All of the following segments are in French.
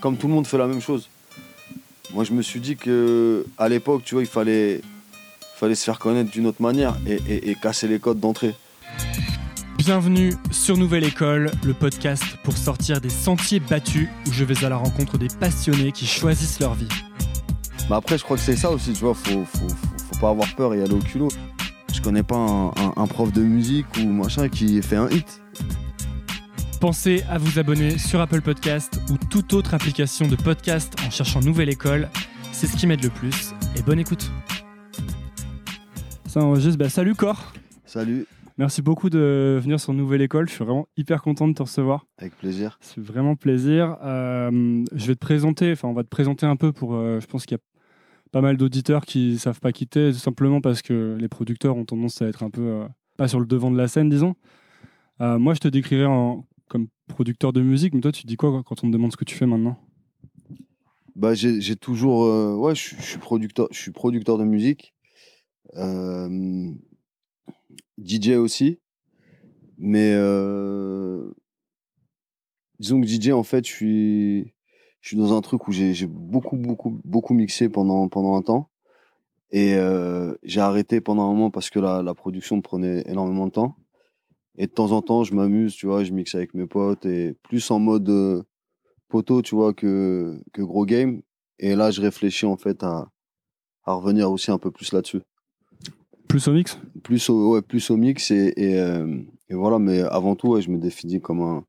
comme tout le monde fait la même chose. Moi, je me suis dit que à l'époque, tu vois, il fallait, fallait se faire connaître d'une autre manière et, et casser les codes d'entrée. Bienvenue sur Nouvelle École, le podcast pour sortir des sentiers battus où je vais à la rencontre des passionnés qui choisissent leur vie. Mais après, je crois que c'est ça aussi, tu vois, faut, faut, faut, pas avoir peur et aller au culot. Je connais pas un, prof de musique ou machin qui fait un hit. Pensez à vous abonner sur Apple Podcast ou toute autre application de podcast en cherchant Nouvelle École. C'est ce qui m'aide le plus. Et bonne écoute. Ça enregistre. Bah, salut Cor. Salut. Merci beaucoup de venir sur Nouvelle École. Je suis vraiment hyper content de te recevoir. Avec plaisir. C'est vraiment plaisir. Euh, je vais te présenter, enfin, on va te présenter un peu pour. Euh, je pense qu'il y a pas mal d'auditeurs qui ne savent pas quitter, simplement parce que les producteurs ont tendance à être un peu euh, pas sur le devant de la scène, disons. Euh, moi, je te décrirais en, comme producteur de musique, mais toi, tu dis quoi quand on te demande ce que tu fais maintenant? Bah, j'ai toujours. Euh, ouais, je, suis producteur, producteur de musique. DJ aussi. Mais disons que DJ, en fait, je suis dans un truc où j'ai beaucoup, beaucoup, beaucoup mixé pendant, pendant un temps. Et euh, j'ai arrêté pendant un moment parce que la, la, production prenait énormément de temps. Et de temps en temps, je m'amuse, tu vois, je mixe avec mes potes et plus en mode euh, poteau, tu vois, que, que gros game. Et là, je réfléchis en fait à, à revenir aussi un peu plus là-dessus. Plus au mix? Plus au, ouais, plus au mix et, et, euh, et voilà, mais avant tout, ouais, je me définis comme un,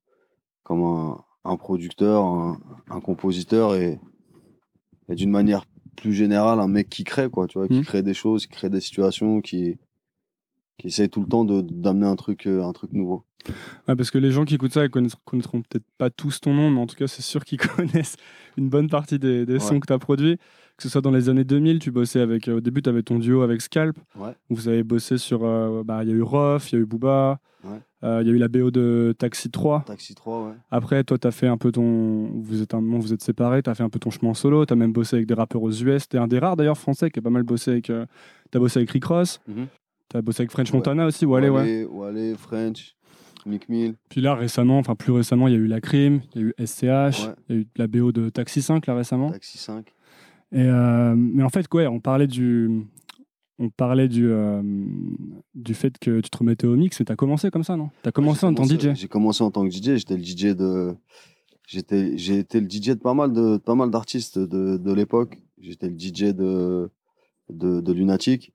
comme un, un producteur, un, compositeur et, d'une manière plus générale un mec qui crée quoi, tu vois, qui mmh. crée des choses, qui crée des situations, qui qui essaie tout le temps d'amener un truc euh, un truc nouveau. parce que les gens qui écoutent ça, ils connaîtront peut-être pas tous ton nom, mais en tout cas, c'est sûr qu'ils connaissent une bonne partie des, des sons que tu as produits. Que ce soit dans les années 2000, tu bossais avec. Euh, au début, tu avais ton duo avec Scalp. Vous avez bossé sur. Euh, bah, il y a eu Roth, il y a eu Booba. Euh, il y a eu la BO de Taxi 3. Taxi 3, ouais. Après, toi, tu as fait un peu ton. Vous êtes un moment, vous êtes séparés, tu as fait un peu ton chemin solo. Tu as même bossé avec des rappeurs aux US. Tu es un des rares d'ailleurs français qui a pas mal bossé avec. Tu as bossé avec Rick Ross. Mhm. Tu as bossé avec French Montana aussi, Wale, ouais. Wale, French, Mick Mill. Puis là, récemment, enfin plus récemment, il y a eu La Crime, il y a eu SCH, il y a eu la BO de Taxi 5 là récemment. Taxi 5. Et euh, mais en fait, quoi, on parlait du, on parlait du, euh, du fait que tu te remettais au mix et tu as commencé comme ça, non? Tu as commencé en tant que DJ J'ai commencé en tant que DJ, j'étais le DJ de. J'étais, j'ai été le DJ de pas mal de pas mal d'artistes de, de l'époque. J'étais le DJ de, de, de Lunatic.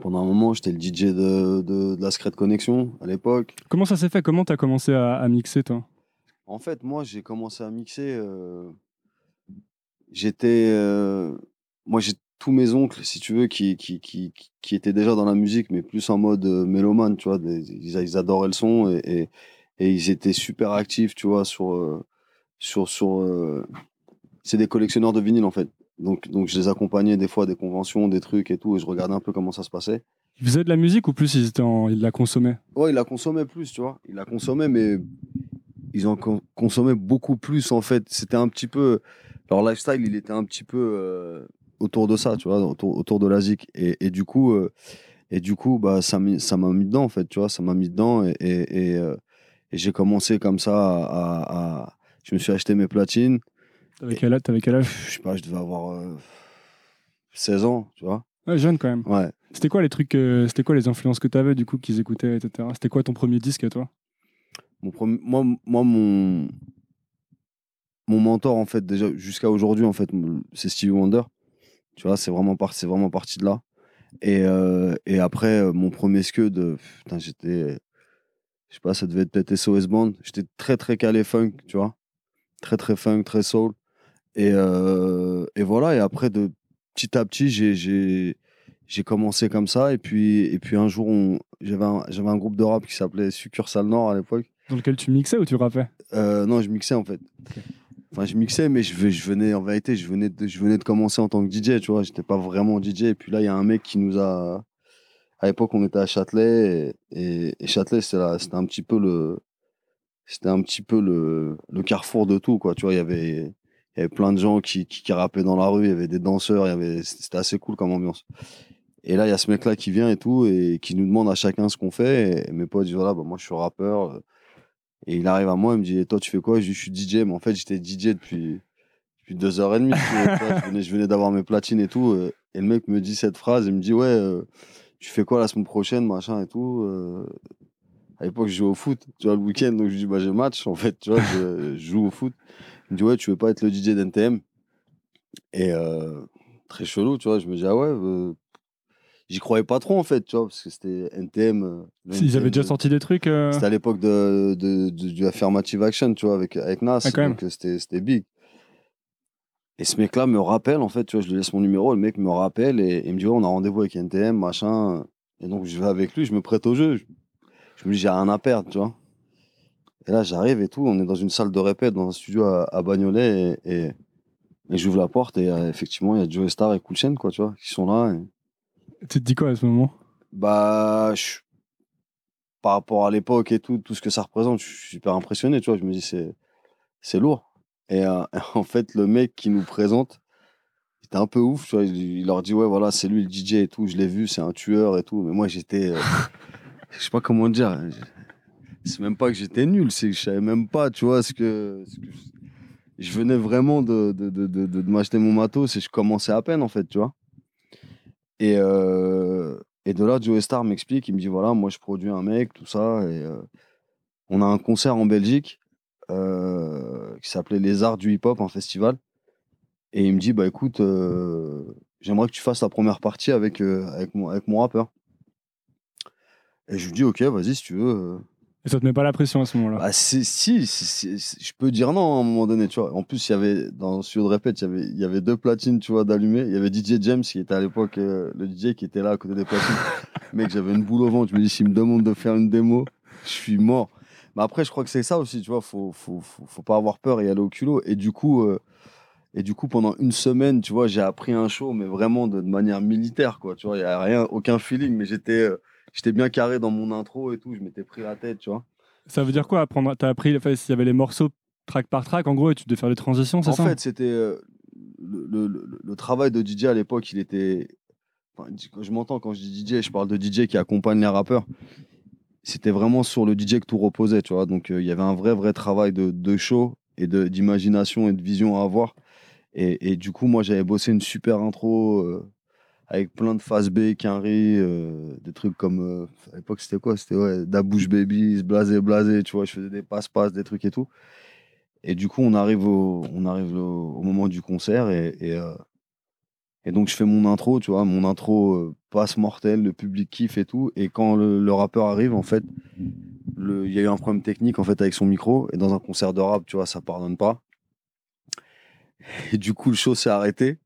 Pendant un moment, j'étais le DJ de, de, la Secret Connection à l'époque. Comment ça s'est fait? Comment tu as commencé à, mixer, toi? En fait, moi, j'ai commencé à mixer. Euh, j'étais. Euh, moi, j'ai tous mes oncles, si tu veux, qui, qui, qui, qui étaient déjà dans la musique, mais plus en mode euh, mélomane, tu vois. ils, adoraient le son et, et, ils étaient super actifs, tu vois, sur. Sur, sur euh, c'est des collectionneurs de vinyle, en fait. Donc, donc, je les accompagnais des fois à des conventions, des trucs et tout, et je regardais un peu comment ça se passait. Ils faisaient de la musique ou plus ils, étaient ils la consommaient? Ouais, ils la consommaient plus, tu vois. Ils la consommaient, mais ils en consommaient beaucoup plus, en fait. C'était un petit peu. Leur lifestyle, il était un petit peu autour de ça, tu vois, autour, autour de la zik. Et, et, du coup, euh, et du coup bah, ça m'a mis dedans, en fait, tu vois, ça m'a mis dedans. Et, et, euh, et j'ai commencé comme ça à, Je me suis acheté mes platines. T'avais quel, âge, quel âge? Je sais pas, je devais avoir 16 euh, ans, tu vois. Ouais, jeune quand même. Ouais. C'était quoi les trucs, c'était quoi les influences que tu avais du coup qu'ils écoutaient, etc. C'était quoi ton premier disque à toi? Mon premier, moi, moi, mon, mon mentor, en fait, déjà, jusqu'à aujourd'hui, en fait, c'est Stevie Wonder. Tu vois, c'est vraiment, par, vraiment parti de là. Et, euh, et après, euh, mon premier scud, putain, j'étais. Je sais pas, ça devait être peut-être SOS Band. J'étais très, très calé funk, tu vois. Très, très funk, très soul. Et, euh, et voilà, et après, de petit à petit, j'ai commencé comme ça. Et puis, et puis un jour, j'avais un, un groupe de rap qui s'appelait Succursale Nord à l'époque. Dans lequel tu mixais ou tu rappais? Non, je mixais en fait. Enfin, je mixais, mais je, je, venais, en vérité, je venais, de, je venais de commencer en tant que DJ, tu vois. J'étais pas vraiment DJ. Et puis là, il y a un mec qui nous a. À l'époque, on était à Châtelet. Et, et, Châtelet, c'était un petit peu le. C'était un petit peu le, le carrefour de tout, quoi. Tu vois, il y avait, il y avait plein de gens qui, qui, qui rappaient dans la rue. Il y avait des danseurs. Il y avait, c'était assez cool comme ambiance. Et là, il y a ce mec-là qui vient et tout, et qui nous demande à chacun ce qu'on fait. Et mes potes disent voilà, bah, moi, je suis rappeur. Et il arrive à moi, il me dit, toi, tu fais quoi? Je dis, je suis DJ, mais en fait, j'étais DJ depuis, depuis deux heures et demie. je venais, d'avoir mes platines et tout. euh, Et le mec me dit cette phrase, il me dit, ouais, euh, tu fais quoi la semaine prochaine, machin et tout. euh. À l'époque, je jouais au foot, tu vois, le week-end, donc je dis, bah, j'ai match, en fait, tu vois, je joue au foot. Il me dit, ouais, tu veux pas être le DJ d'NTM Et euh, très chelou, tu vois, je me dis, ah ouais, euh, j'y croyais pas trop, en fait, tu vois, parce que c'était NTM. euh, Ils avaient déjà sorti des trucs. c'était à l'époque de, de, de- du Affirmative Action, tu vois, avec, avec Nas. Ah, quand même. donc c'était big. Et ce mec-là me rappelle, en fait, tu vois, je lui laisse mon numéro, le mec me rappelle et, et il me dit, ouais, on a rendez-vous avec NTM, machin. Et donc, je vais avec lui, je me prête au jeu. Je, je me dis, j'ai rien à perdre, tu vois. Et là, j'arrive et tout, on est dans une salle de répète, dans un studio à, à Bagnolet, et, et, et j'ouvre la porte et euh, effectivement, il y a Joe Star et Cool quoi, tu vois, qui sont là. et- Tu te dis quoi à ce moment? Bah, je- par rapport à l'époque et tout, tout ce que ça représente, je suis super impressionné, tu vois. Je me dis, c'est, c'est lourd. Et euh, en fait, le mec qui nous présente, il était un peu ouf, tu vois. Il, il leur dit, ouais, voilà, c'est lui le DJ et tout, je l'ai vu, c'est un tueur et tout. Mais moi, j'étais, euh, je sais pas comment dire. C'est même pas que j'étais nul, c'est que je savais même pas, tu vois, ce que. je, venais vraiment de, de, de, m'acheter mon matos et je commençais à peine, en fait, tu vois. Et, euh, et de là, Joe Star m'explique, il me dit voilà, moi je produis un mec, tout ça, et euh, on a un concert en Belgique euh, qui s'appelait Les Arts du Hip Hop, un festival. Et il me dit bah écoute, j'aimerais que tu fasses la première partie avec, avec, mon, avec mon rappeur. Et je lui dis ok, vas-y si tu veux. Et ça te met pas la pression à ce moment-là Bah, si, je peux dire non à un moment donné, tu vois. En plus, il y avait, dans le studio de répète, il y avait, il y avait deux platines, tu vois, d'allumées. Il y avait DJ James qui était à l'époque euh, le DJ qui était là à côté des platines. Mec, j'avais une boule au ventre. Je me dis, s'il me demande de faire une démo, je suis mort. Mais après, je crois que c'est ça aussi, tu vois. Faut, faut, faut, faut pas avoir peur et aller au culot. Et du coup, euh, et du coup, pendant une semaine, tu vois, j'ai appris un show, mais vraiment de, de manière militaire, quoi. Tu vois, il y a rien, aucun feeling, mais j'étais, euh, j'étais bien carré dans mon intro et tout. Je m'étais pris la tête, tu vois. Ça veut dire quoi apprendre T'as appris, enfin, s'il y avait les morceaux track par track, en gros, et tu devais faire les transitions, c'est En ça fait, c'était euh, le, le- le- le travail de DJ à l'époque, il était. enfin, je m'entends quand je dis DJ, je parle de DJ qui accompagne les rappeurs. C'était vraiment sur le DJ que tout reposait, tu vois. Donc euh, il y avait un vrai, vrai travail de, de show et d'imagination et de vision à avoir. Et, et du coup, moi, j'avais bossé une super intro euh, avec plein de phases B, Quinry, euh, des trucs comme. euh, à l'époque, c'était quoi? C'était ouais, Dabouche Babies, Blasé, Blasé, tu vois. Je faisais des passe-passe, des trucs et tout. Et du coup, on arrive au, moment du concert euh, et donc je fais mon intro, tu vois, mon intro euh, passe mortel, le public kiffe et tout. Et quand le, rappeur arrive, en fait, il y a eu un problème technique en fait avec son micro. Et dans un concert de rap, tu vois, ça pardonne pas. Et du coup, le show s'est arrêté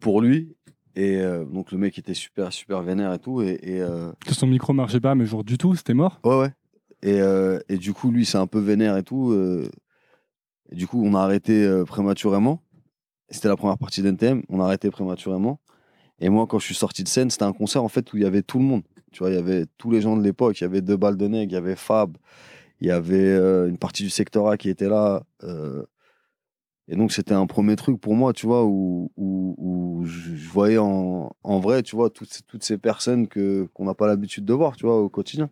pour lui. Et euh, donc le mec était super, super vénère et tout. Et, et, euh, Que son micro marchait pas, mais genre du tout, c'était mort. Ouais, ouais. Et, euh, et du coup, lui, c'est un peu vénère et tout. et du coup, on a arrêté prématurément. C'était la première partie d'NTM. On a arrêté prématurément. Et moi, quand je suis sorti de scène, c'était un concert en fait où il y avait tout le monde. Tu vois, il y avait tous les gens de l'époque. Il y avait deux balles de nègre, il y avait Fab, il y avait une partie du secteur A qui était là. euh, et donc, c'était un premier truc pour moi, tu vois, où, je voyais en, vrai, tu vois, toutes, toutes ces personnes que, qu'on n'a pas l'habitude de voir, tu vois, au quotidien.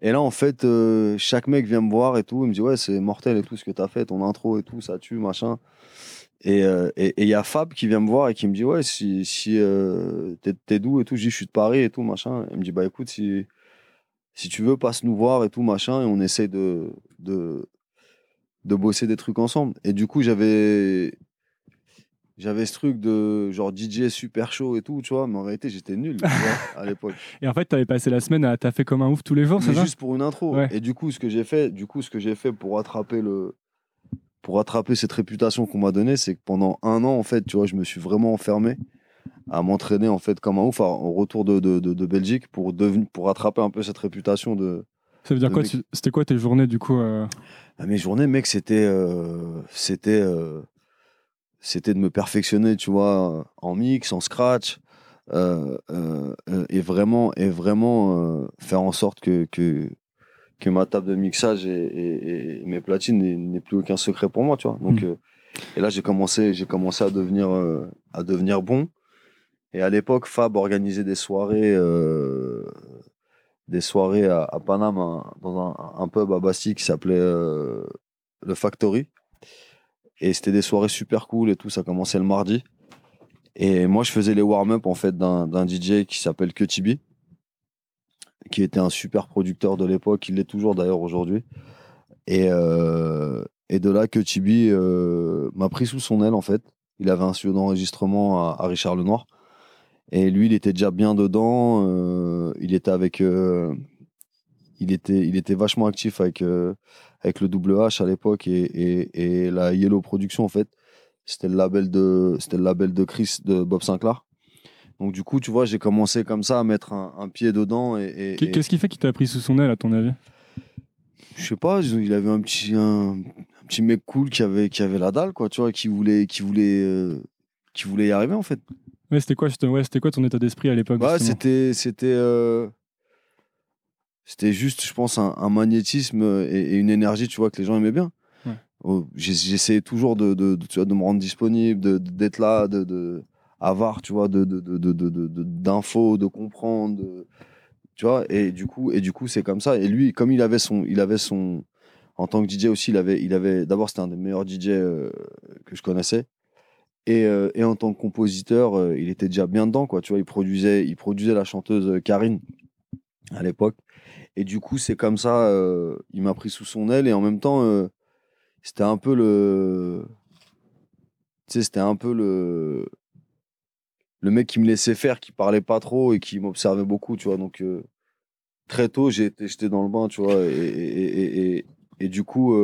Et là, en fait, euh, chaque mec vient me voir et tout. Il me dit, ouais, c'est mortel et tout ce que t'as fait, ton intro et tout, ça tue, machin. Et euh, il y a Fab qui vient me voir et qui me dit, ouais, si, si euh, t'es, d'où et tout, je dis, je suis de Paris et tout, machin. Il me dit, bah écoute, si, si tu veux, passe nous voir et tout, machin, et on essaie de, de, de bosser des trucs ensemble. Et du coup, j'avais. J'avais ce truc de genre DJ super chaud et tout, tu vois, mais en réalité j'étais nul tu vois, à l'époque. Et en fait, t'avais passé la semaine à taffer comme un ouf tous les jours, c'est ça? juste pour une intro. Ouais. Et du coup, ce que j'ai fait, du coup, ce que j'ai fait pour attraper le, pour attraper cette réputation qu'on m'a donnée, c'est que pendant un an, en fait, tu vois, je me suis vraiment enfermé à m'entraîner en fait comme un ouf en retour de, de, de, de Belgique pour devenir, pour attraper un peu cette réputation de. Ça veut dire quoi tu- C'était quoi tes journées du coup euh, Ah, mes journées, mec, c'était, euh, c'était, euh, c'était de me perfectionner, tu vois, en mix, en scratch, et vraiment, et vraiment faire en sorte que, que, que ma table de mixage et, et- et mes platines n'aient- plus aucun secret pour moi, tu vois. Donc, Mm. euh, et là, j'ai commencé, j'ai commencé à devenir, à devenir bon. Et à l'époque, Fab organisait des soirées, des soirées à, à Paname, un- dans un, pub à Bastille qui s'appelait euh, le Factory. Et c'était des soirées super cool et tout. Ça commençait le mardi. Et moi, je faisais les warm-up en fait d'un DJ qui s'appelle Kutibi, qui était un super producteur de l'époque. Il l'est toujours d'ailleurs aujourd'hui. Et, euh, et de là, Kutibi euh, m'a pris sous son aile en fait. Il avait un studio d'enregistrement à, à Richard Lenoir. Et lui, il était déjà bien dedans. euh, il était avec. euh, il, était, il était vachement actif avec, euh, avec le double H à l'époque et, et, et la Yellow Production en fait. C'était le label de, c'était le label de Chris de Bob Sinclair. Donc du coup, tu vois, j'ai commencé comme ça à mettre un, un pied dedans et, Qu'est-ce qui fait qu'il t'a pris sous son aile, à ton avis? Je sais pas, il avait un petit, un, un petit mec cool qui avait, qui avait la dalle, quoi, tu vois, qui voulait, qui voulait, qui voulait y arriver en fait. Ouais, c'était quoi, ouais, c'était quoi ton état d'esprit à l'époque Bah, c'était, c'était, euh, c'était juste, je pense, un, un magnétisme et, et une énergie, tu vois, que les gens aimaient bien. Ouais. Oh, J'essayais toujours de, de, de, tu vois, de me rendre disponible, d'être là, de, de avoir, tu vois, de, de, de, de, de- de- de- d'infos, de comprendre, tu vois. Et du coup, et du coup, c'est comme ça. Et lui, comme il avait son, il avait son, en tant que DJ aussi, il avait, il avait, d'abord, c'était un des meilleurs DJ euh, que je connaissais. Et, euh, et en tant que compositeur, euh, il était déjà bien dedans, quoi. Tu vois, il produisait, il produisait la chanteuse euh, Karine à l'époque. Et du coup, c'est comme ça, euh, il m'a pris sous son aile. Et en même temps, c'était un peu le, tu sais, c'était un peu le, le mec qui me laissait faire, qui parlait pas trop et qui m'observait beaucoup, tu vois. Donc très tôt, j'étais dans le bain, tu vois. Et, et, et, du coup,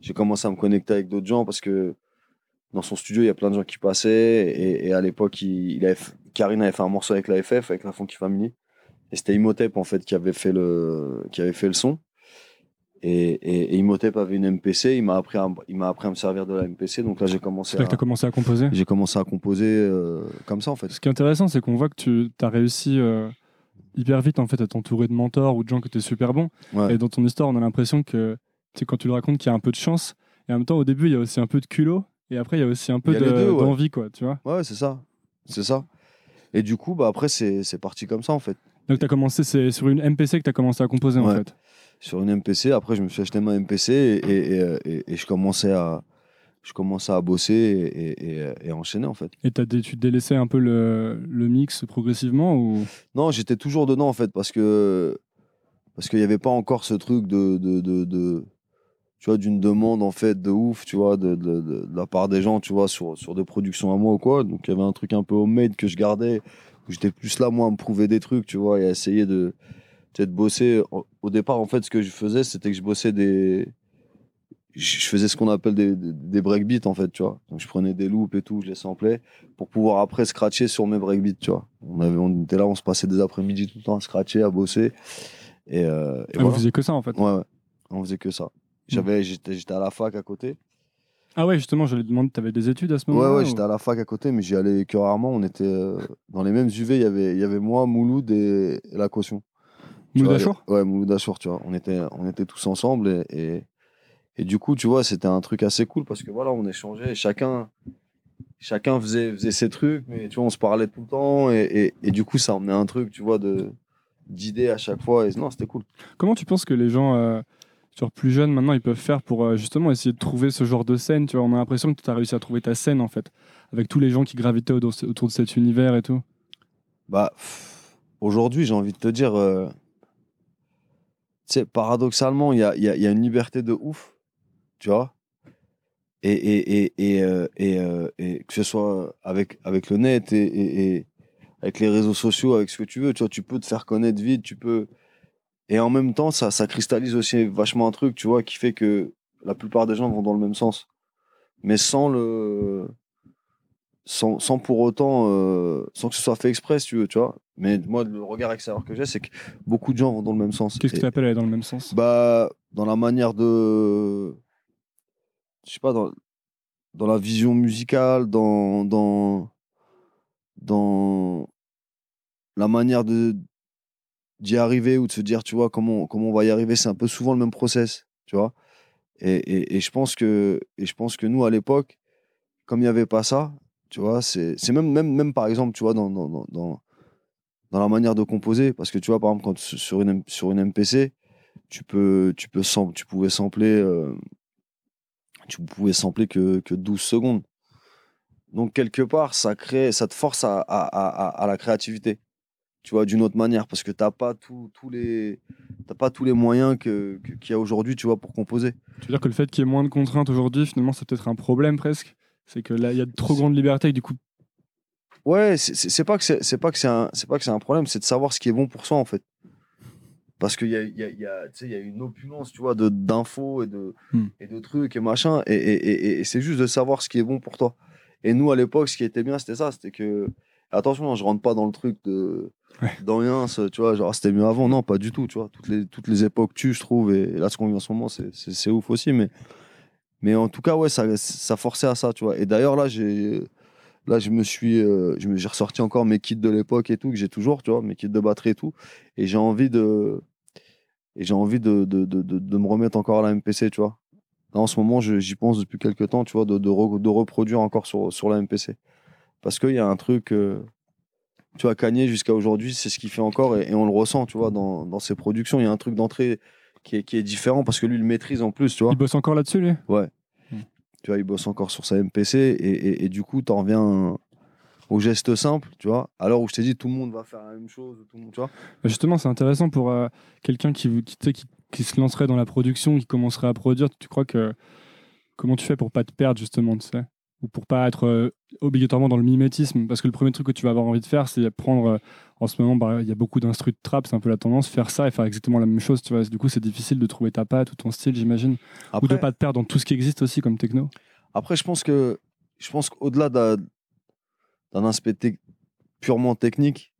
j'ai commencé à me connecter avec d'autres gens parce que dans son studio, il y a plein de gens qui passaient. Et, et à l'époque, il, il avait, Karine avait fait un morceau avec la FF, avec la Funky Family. Et c'était Imhotep, en fait, qui avait fait le, qui avait fait le son. Et, et, et Imhotep avait une MPC. Il m'a appris, à, il m'a appris à me servir de la MPC. Donc là, j'ai commencé C'est là que à, t'as commencé à composer? j'ai commencé à composer euh, comme ça, en fait. Ce qui est intéressant, c'est qu'on voit que tu as réussi euh, hyper vite en fait à t'entourer de mentors ou de gens qui étaient super bons. Ouais. Et dans ton histoire, on a l'impression que tu quand tu le racontes, qu'il y a un peu de chance. Et en même temps, au début, il y a aussi un peu de culot. Et après, il y a aussi un peu de- ouais. d'envie, quoi, tu vois. Ouais, c'est ça. C'est ça. Et du coup, bah, après, c'est parti comme ça, en fait. Donc, tu as commencé, c'est sur une MPC que tu as commencé à composer, en fait. Sur une MPC, après, je me suis acheté ma MPC et, et, et, euh, et- et je, commençais à, je commençais à bosser et, et enchaîner, en fait. Et dé- tu délaissais un peu le, le mix progressivement ou... Non, j'étais toujours dedans, en fait, parce que parce qu'il n'y avait pas encore ce truc de, de, de, de- tu vois, d'une demande, en fait, de ouf, tu vois, de, de, de- de la part des gens, tu vois, sur, sur des productions à moi ou quoi. Donc, il y avait un truc un peu homemade que je gardais, où j'étais plus là, moi, à me prouver des trucs, tu vois, et à essayer de, de bosser. Au- départ, en fait, ce que je faisais, c'était que je bossais des... Je faisais ce qu'on appelle des, des, des breakbeats, en fait, tu vois. Donc, je prenais des loops et tout, je les samplais, pour pouvoir après scratcher sur mes breakbeats, tu vois. On, avait, on était là, on se passait des après-midi tout le temps à scratcher, à bosser. Et, euh, et Ah, Vous voilà. faisiez que ça, en fait. Ouais, ouais. On faisait que ça. J'avais, j'étais, j'étais à la fac à côté. Ah ouais, justement, je lui demandé, tu avais des études à ce Ouais, moment-là ouais, ou- j'étais à la fac à côté, mais j'y allais que rarement. On était euh, dans les mêmes UV. Il y avait, il y avait moi, Mouloud et, et la caution. Tu Mouloud vois, Achour? Ouais, Mouloud Achour, tu vois. On était, on était tous ensemble et, et, et du coup, tu vois, c'était un truc assez cool parce que voilà, on échangeait. Chacun, chacun faisait, faisait ses trucs, mais tu vois, on se parlait tout le temps et, et, et du coup, ça emmenait un truc, tu vois, de d'idées à chaque fois. Et non, c'était cool. Comment tu penses que les gens euh, plus jeunes maintenant ils peuvent faire pour euh, justement essayer de trouver ce genre de scène tu vois on a l'impression que tu as réussi à trouver ta scène en fait avec tous les gens qui gravitaient autour, de cet univers et tout Bah, aujourd'hui, j'ai envie de te dire, euh, tu sais, paradoxalement, il y a, une liberté de ouf, tu vois. Et, et, et, euh, euh, et que ce soit avec, avec le net et, et, et avec les réseaux sociaux, avec ce que tu veux, tu vois, tu peux te faire connaître vite, tu peux. Et en même temps, ça, ça cristallise aussi vachement un truc, tu vois, qui fait que la plupart des gens vont dans le même sens. Mais sans le. Sans, sans pour autant. euh, sans que ce soit fait exprès, si tu veux, tu vois. Mais moi, le regard extérieur que j'ai, c'est que beaucoup de gens vont dans le même sens. qu'est-ce que tu appelles aller dans le même sens? bah, dans la manière de. Je sais pas, dans, dans la vision musicale, dans, dans, dans la manière de d'y arriver ou de se dire, tu vois, comment, comment on va y arriver. C'est un peu souvent le même process, tu vois. Et, et, je pense que, et je pense que nous, à l'époque, comme il n'y avait pas ça, tu vois, c'est même, même, même par exemple, tu vois, dans, dans, dans, dans, la manière de composer. Parce que tu vois, par exemple, quand sur une, sur une MPC, tu, peux, tu, peux, tu pouvais sampler, euh, tu pouvais sampler que, que 12 secondes. Donc, quelque part, ça, crée, ça te force à, à, à, à la créativité. Tu vois, d'une autre manière, parce que tu n'as pas, tous les, pas tous les moyens qu'il que, qu'il y a aujourd'hui, tu vois, pour composer. Tu veux dire que le fait qu'il y ait moins de contraintes aujourd'hui, finalement, c'est peut-être un problème presque? C'est que là, il y a de trop grande liberté et du coup. Ouais, c'est pas que c'est pas que c'est un, pas que c'est un problème, c'est de savoir ce qui est bon pour soi, en fait. Parce qu'il y a, y, a, y, a, y a une opulence, tu vois, d'infos et de, hmm. et de trucs et machin. Et, et, et c'est juste de savoir ce qui est bon pour toi. Et nous, à l'époque, ce qui était bien, c'était ça. C'était que. Attention, je rentre pas dans le truc de. Dans rien, tu vois, genre c'était mieux avant. Non, pas du tout, tu vois. Toutes les, toutes les époques tu je trouve. Et, là, ce qu'on vit en ce moment, c'est ouf aussi. Mais, mais en tout cas, ouais, ça, ça forçait à ça, tu vois. Et d'ailleurs, là, j'ai. Là, je me suis, euh, j'ai ressorti encore mes kits de l'époque et tout que j'ai toujours, tu vois, mes kits de batterie et tout. Et j'ai envie de, et j'ai envie de de, de, de, me remettre encore à la MPC, tu vois en ce moment, j'y pense depuis quelques temps, tu vois, de, de, reproduire encore sur, sur la MPC. Parce qu'il y a un truc, euh, tu vois, Kanye jusqu'à aujourd'hui, c'est ce qu'il fait encore et, on le ressent, tu vois, dans, dans, ses productions. Il y a un truc d'entrée qui est, qui est différent parce que lui, il maîtrise en plus, tu vois. Il bosse encore là-dessus, lui? Ouais. Hmm. Tu vois, il bosse encore sur sa MPC et, et, du coup, tu en reviens au geste simple, tu vois. Alors où je t'ai dit, tout le monde va faire la même chose, tout le monde, tu vois. Justement, c'est intéressant pour euh, quelqu'un qui, qui, qui qui se lancerait dans la production, qui commencerait à produire, tu crois que comment tu fais pour pas te perdre justement, tu sais? Ou pour pas être euh, obligatoirement dans le mimétisme parce que le premier truc que tu vas avoir envie de faire c'est prendre euh, en ce moment bah, il y a beaucoup d'instrus de trap c'est un peu la tendance faire ça et faire exactement la même chose tu vois. Du coup c'est difficile de trouver ta patte ou ton style j'imagine. Ou de pas te perdre dans tout ce qui existe aussi comme techno. Après je pense que je pense qu'au-delà d'un aspect purement technique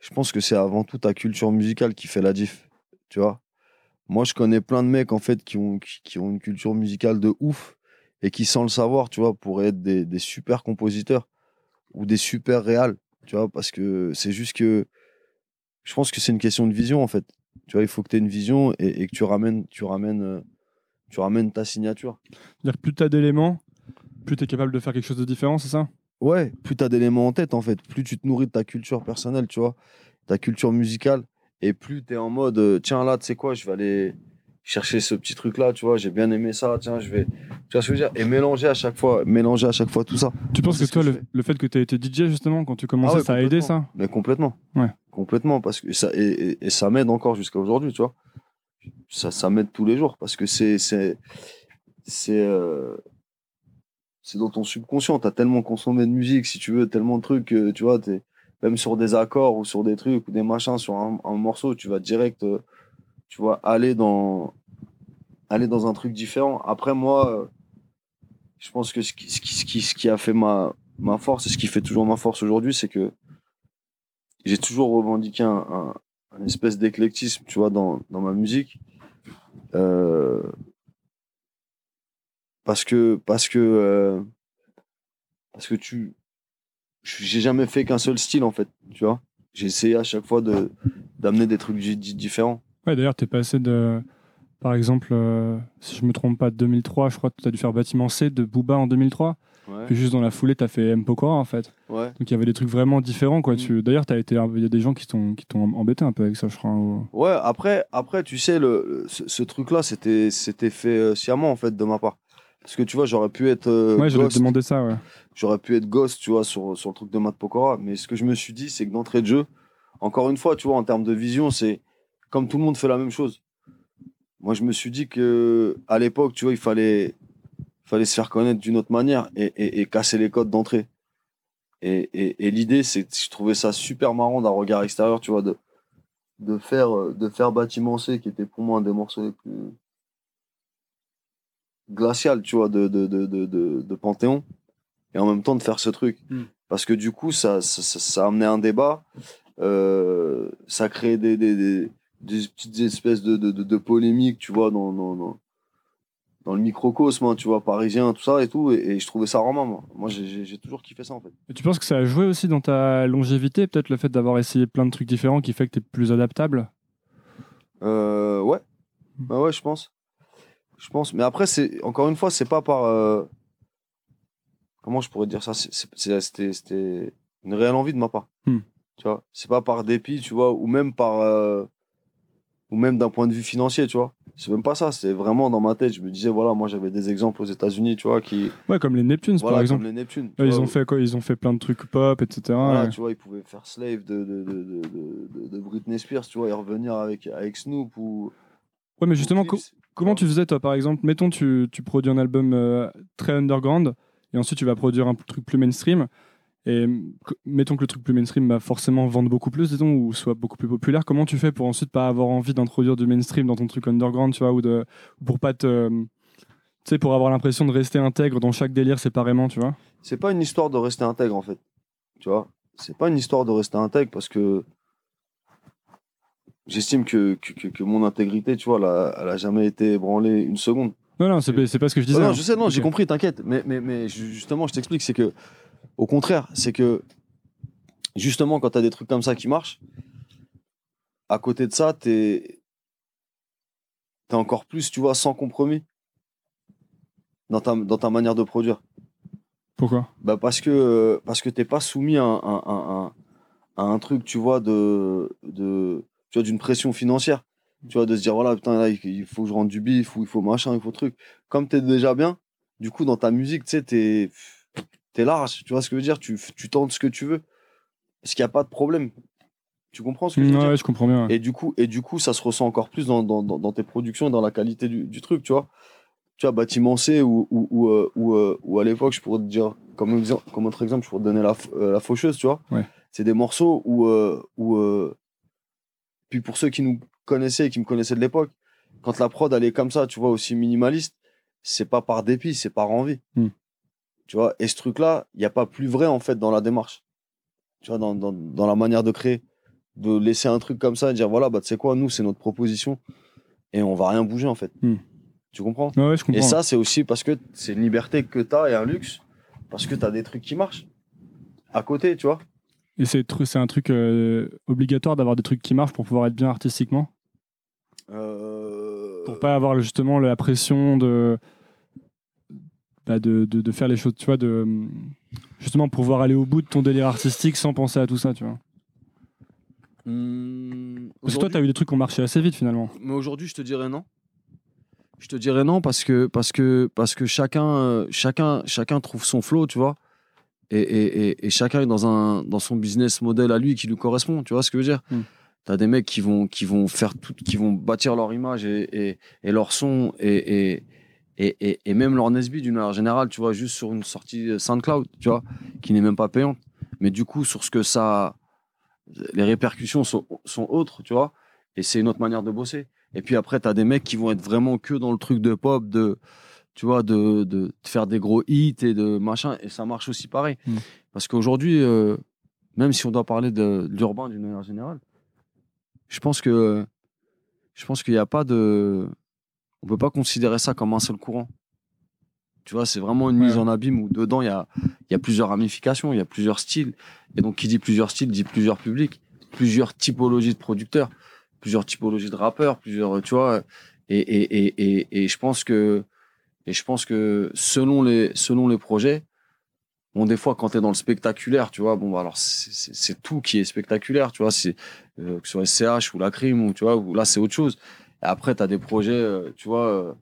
je pense que c'est avant tout ta culture musicale qui fait la diff tu vois. Moi, je connais plein de mecs en fait qui ont, qui, ont une culture musicale de ouf et qui, sans le savoir, tu vois, pourraient être des, des super compositeurs ou des super réals, tu vois, parce que c'est juste que je pense que c'est une question de vision en fait. Tu vois, il faut que tu aies une vision et, que tu ramènes, tu ramènes, euh, tu ramènes ta signature. C'est-à-dire plus tu as d'éléments, plus tu es capable de faire quelque chose de différent, c'est ça? Ouais, plus tu as d'éléments en tête en fait, plus tu te nourris de ta culture personnelle, tu vois, ta culture musicale et plus tu es en mode, euh, tiens, là, tu sais quoi, je vais aller chercher ce petit truc-là, tu vois, j'ai bien aimé ça, tiens, je vais. Tu vois ce que je veux dire? Et mélanger à chaque fois, mélanger à chaque fois tout ça. Tu penses que toi, le, fait que tu aies été DJ, justement, quand tu commençais, ah ça a aidé ça? Mais complètement. Ouais. Complètement, parce que ça, et, ça m'aide encore jusqu'à aujourd'hui, tu vois. Ça, ça m'aide tous les jours, parce que c'est. C'est. C'est. Euh, c'est dans ton subconscient, tu as tellement consommé de musique, si tu veux, tellement de trucs, tu vois, es même sur des accords ou sur des trucs ou des machins, sur un, morceau, tu vas direct, euh, tu vois, aller dans, aller dans un truc différent. Après, moi, euh, je pense que ce qui, ce qui, ce qui, a fait ma, ma force et ce qui fait toujours ma force aujourd'hui, c'est que j'ai toujours revendiqué un, un, espèce d'éclectisme, tu vois, dans, dans ma musique. Euh, parce que, parce que, parce que tu, j'ai jamais fait qu'un seul style en fait, tu vois. J'ai essayé à chaque fois de d'amener des trucs différents. Ouais, d'ailleurs, tu es passé de par exemple, euh, si je me trompe pas, de 2003, je crois que tu as dû faire Bâtiment C de Booba en 2003. Ouais. Puis juste dans la foulée, tu as fait M. Pokora en fait. Ouais. Donc il y avait des trucs vraiment différents. quoi. Mm. D'ailleurs, il y a des gens qui t'ont embêté un peu avec ça, je crois. Ouais, après, après tu sais, le, ce, truc-là, c'était fait euh, sciemment en fait de ma part. Parce que tu vois, j'aurais pu être. Euh, ouais, j'aurais demandé ça, ouais. J'aurais pu être ghost, tu vois, sur, sur le truc de Matt Pokora. Mais ce que je me suis dit, c'est que d'entrée de jeu, encore une fois, tu vois, en termes de vision, c'est comme tout le monde fait la même chose. Moi, je me suis dit que à l'époque, tu vois, il fallait, fallait se faire connaître d'une autre manière et, et, casser les codes d'entrée. Et, et l'idée, c'est, je trouvais ça super marrant d'un regard extérieur, tu vois, de, de faire, de faire Bâtiment C, qui était pour moi un des morceaux les plus glacial, tu vois, de, de, de, de, Panthéon, et en même temps de faire ce truc. Hmm. Parce que du coup, ça, ça, ça, a amené un débat, euh, ça des, des, des, des, petites espèces de, de, de, polémiques, tu vois, dans, dans, dans, dans le microcosme, hein, tu vois, parisien, tout ça et tout, et, je trouvais ça vraiment, moi. Moi, j'ai toujours kiffé ça, en fait. Et tu penses que ça a joué aussi dans ta longévité, peut-être le fait d'avoir essayé plein de trucs différents qui fait que tu es plus adaptable? Euh, Ouais. Bah ouais, je pense je pense. Mais après, c'est encore une fois, c'est pas par. Euh, comment je pourrais dire ça? C'était une réelle envie de ma part. Hmm. Tu vois, c'est pas par dépit, tu vois, ou même par. euh, ou même d'un point de vue financier, tu vois. C'est même pas ça, c'est vraiment dans ma tête. Je me disais, voilà, moi j'avais des exemples aux États-Unis, tu vois, qui. Ouais, comme les Neptunes, Voilà, par exemple. comme les Neptunes. ils ont fait quoi? Ils ont fait plein de trucs pop, etc. Voilà, ouais. tu vois, ils pouvaient faire Slave de, de, de, de, Britney Spears, tu vois, et revenir avec, avec Snoop ou. Ouais, mais justement, co- comment tu faisais, toi, par exemple? Mettons, tu, tu produis un album euh, très underground, et ensuite tu vas produire un truc plus mainstream. Et co- mettons que le truc plus mainstream va forcément vendre beaucoup plus, disons, ou soit beaucoup plus populaire. Comment tu fais pour ensuite pas avoir envie d'introduire du mainstream dans ton truc underground, tu vois, ou de, ou pour pas te. Tu sais, pour avoir l'impression de rester intègre dans chaque délire séparément, tu vois? C'est pas une histoire de rester intègre, en fait. Tu vois, c'est pas une histoire de rester intègre parce que. J'estime que, que, que, que mon intégrité, tu vois, elle a, elle a jamais été ébranlée une seconde. Non, non, c'est pas- ce que je disais. non, hein. je sais, non, j'ai compris, t'inquiète. Mais, mais, mais ju- justement, je t'explique, c'est que, au contraire, c'est que, justement, quand t'as des trucs comme ça qui marchent, à côté de ça, t'es t'es encore plus, tu vois, sans compromis dans ta, dans ta manière de produire. Pourquoi? Bah parce que, parce que t'es pas soumis à un, à un truc, tu vois, de, de, tu vois, d'une pression financière. Tu vois, de se dire, voilà, putain, là, il faut que je rende du bif, ou il faut machin, il faut truc. Comme t'es déjà bien, du coup, dans ta musique, tu sais, t'es, t'es large, tu vois ce que je veux dire, tu, tu tentes ce que tu veux. Parce qu'il n'y a pas de problème. Tu comprends ce que je veux dire ouais, je comprends bien. ouais. et du coup, et du coup, ça se ressent encore plus dans, dans, dans, dans tes productions et dans la qualité du, du truc, tu vois. Tu vois, Bâtiment C ou, ou, ou, euh, ou, euh, ou à l'époque, je pourrais te dire, comme, comme autre exemple, je pourrais te donner la, euh, la Faucheuse, tu vois. Ouais. C'est des morceaux où, où puis pour ceux qui nous connaissaient et qui me connaissaient de l'époque, quand la prod elle est comme ça, tu vois, aussi minimaliste, c'est pas par dépit, c'est par envie. Hmm. Tu vois, et ce truc-là, il n'y a pas plus vrai en fait dans la démarche. Tu vois, dans, dans, dans la manière de créer de laisser un truc comme ça et dire voilà, bah, tu sais quoi, nous, c'est notre proposition et on va rien bouger en fait. Hmm. Tu comprends? Ouais, ouais, je comprends. Et ça, c'est aussi parce que c'est une liberté que tu as et un luxe, parce que tu as des trucs qui marchent à côté, tu vois. Et c'est un truc euh, obligatoire d'avoir des trucs qui marchent pour pouvoir être bien artistiquement? Euh, Pour pas avoir justement la pression de, bah, de, de, de faire les choses, tu vois, de justement pouvoir aller au bout de ton délire artistique sans penser à tout ça, tu vois. hmm, Parce que toi, tu as eu des trucs qui ont marché assez vite finalement. Mais aujourd'hui, je te dirais non. Je te dirais non parce que, parce que, parce que chacun, euh, chacun, chacun trouve son flow, tu vois. Et, et, et, et chacun est dans, un, dans son business model à lui qui lui correspond, tu vois ce que je veux dire? Mm. T'as des mecs qui vont, qui vont faire tout, qui vont bâtir leur image et, et, et leur son et, et, et, et, même leur Nesby d'une manière générale, tu vois, juste sur une sortie SoundCloud, tu vois, qui n'est même pas payante. Mais du coup, sur ce que ça. Les répercussions sont, sont autres, tu vois. Et c'est une autre manière de bosser. Et puis après, tu as des mecs qui vont être vraiment que dans le truc de pop, de, tu vois, de, de, de faire des gros hits et de machin. Et ça marche aussi pareil. Mm. Parce qu'aujourd'hui, euh, même si on doit parler de, de l'urbain d'une manière générale, je pense que je pense qu'il n'y a pas de. On peut pas considérer ça comme un seul courant. Tu vois, c'est vraiment une Ouais. mise en abîme où dedans, il y a, il y a plusieurs ramifications, il y a plusieurs styles. Et donc, qui dit plusieurs styles dit plusieurs publics, plusieurs typologies de producteurs, plusieurs typologies de rappeurs, plusieurs, tu vois. Et, et, et, et, et je pense que, et je pense que selon les, selon les projets, bon, des fois, quand tu es dans le spectaculaire, tu vois, bon, bah, alors, c'est tout qui est spectaculaire, tu vois, c'est, euh, que ce soit SCH ou la crime, ou, tu vois, ou là, c'est autre chose. Et après, tu as des projets, euh, tu vois, euh,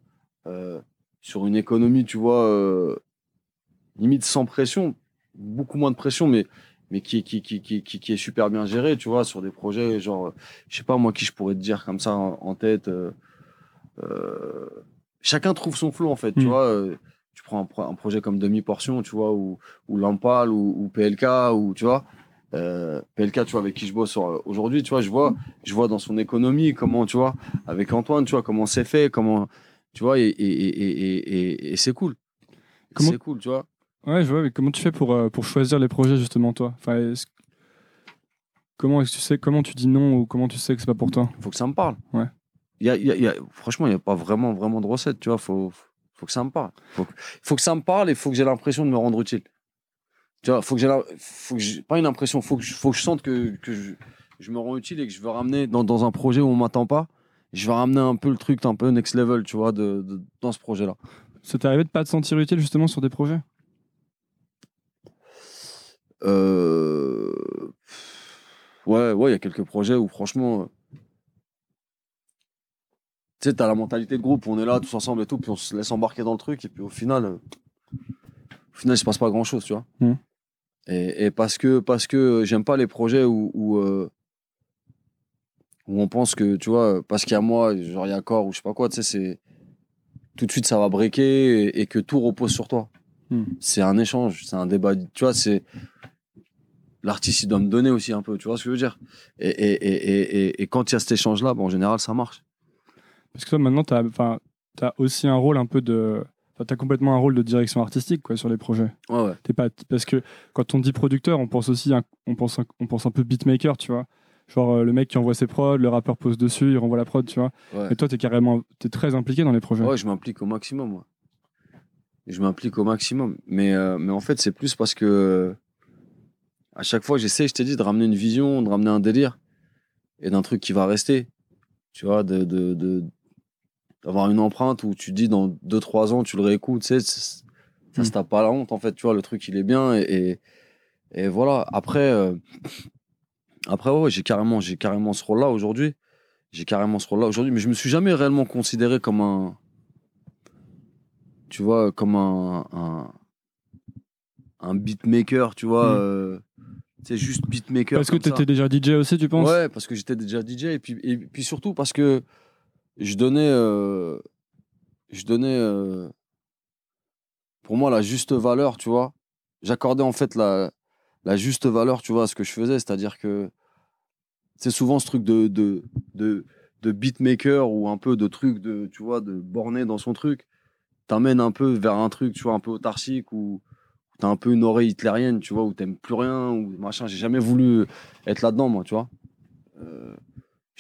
euh, sur une économie, tu vois, euh, limite sans pression, beaucoup moins de pression, mais, mais qui, qui, qui, qui, qui, qui est super bien géré, tu vois, sur des projets, genre, je sais pas, moi, qui je pourrais te dire comme ça en, en tête. euh, chacun trouve son flow, en fait, tu Mm. vois. tu prends un, pro- un projet comme Demi-Portion, tu vois, ou, ou Lampal, ou, ou PLK, ou, tu vois. Euh, PLK, tu vois, avec qui je bosse sur- aujourd'hui, tu vois, je vois, je vois dans son économie comment, tu vois, avec Antoine, tu vois, comment c'est fait, comment, tu vois, et, et, et, et, et, et c'est cool. Comment- C'est cool, tu vois. Ouais, je vois, mais comment tu fais pour, euh, pour choisir les projets justement, toi? Enfin, Comment est-ce que tu sais, comment tu dis non ou comment tu sais que c'est pas pour toi? Faut que ça me parle. Ouais. Il y a, il y a- il y a- franchement, il n'y a pas vraiment, vraiment de recette, tu vois. Faut, faut que ça me parle. Faut, que- faut que ça me parle et faut que j'ai l'impression de me rendre utile. Tu vois, faut que j'ai, faut que j'ai- pas une impression, faut que, je- faut que je sente que, que je, je me rends utile et que je veux ramener dans, dans un projet où on m'attend pas. Je vais ramener un peu le truc un peu next level, tu vois, de, de- dans ce projet-là. Ça t'est arrivé de pas te sentir utile justement sur des projets? Euh... Ouais, ouais, il y a quelques projets où franchement. euh, Tu sais, t'as la mentalité de groupe, on est là tous ensemble et tout, puis on se laisse embarquer dans le truc, et puis au final, euh, au final, il se passe pas grand chose, tu vois. Mhm. Et, et parce que, parce que j'aime pas les projets où, où, euh, où on pense que, tu vois, parce qu'il y a moi, genre il y a corps, ou je sais pas quoi, tu sais, c'est. Tout de suite, ça va breaker et, et que tout repose sur toi. Mhm. C'est un échange, c'est un débat, tu vois, c'est. L'artiste, il doit me donner aussi un peu, tu vois ce que je veux dire et, et, quand il y a cet échange-là, bah, en général, ça marche. Parce que toi, maintenant, tu as, aussi un rôle un peu de. Tu as complètement un rôle de direction artistique quoi, sur les projets. Ouais, ouais. T'es pas, parce que quand on dit producteur, on pense aussi un, on pense un, on pense un peu beatmaker, tu vois. Genre euh, le mec qui envoie ses prods, le rappeur pose dessus, il renvoie la prod, tu vois. Ouais. Et toi, t'es carrément, t'es très impliqué dans les projets. Ouais, je m'implique au maximum. moi. Je m'implique au maximum. Mais, euh, mais en fait, c'est plus parce que euh, à chaque fois, j'essaie, je t'ai dit, de ramener une vision, de ramener un délire et d'un truc qui va rester. Tu vois, de, de, de- d'avoir une empreinte où tu te dis dans 2-3 ans, tu le réécoutes, tu sais, c'est- ça Mm. se tape pas la honte, en fait. Tu vois, le truc, il est bien. Et, et, et voilà. Après, euh, après ouais, j'ai carrément, j'ai carrément ce rôle-là aujourd'hui. J'ai carrément ce rôle-là aujourd'hui. Mais je me suis jamais réellement considéré comme un tu vois, comme un, un, un beatmaker, tu vois. Mm. euh, c'est juste beatmaker. Parce que ça. t'étais déjà DJ aussi, tu penses? Ouais, parce que j'étais déjà DJ. Et puis, et puis surtout parce que je donnais. euh, je donnais. euh, pour moi, la juste valeur, tu vois. J'accordais en fait la, la juste valeur, tu vois, à ce que je faisais. C'est-à-dire que. C'est souvent ce truc de, de, de, beatmaker ou un peu de truc de, tu vois, de borné dans son truc. T'amène un peu vers un truc, tu vois, un peu autarcique ou t'as un peu une oreille hitlérienne, tu vois, où t'aimes plus rien ou machin. J'ai jamais voulu être là-dedans, moi, tu vois. Euh,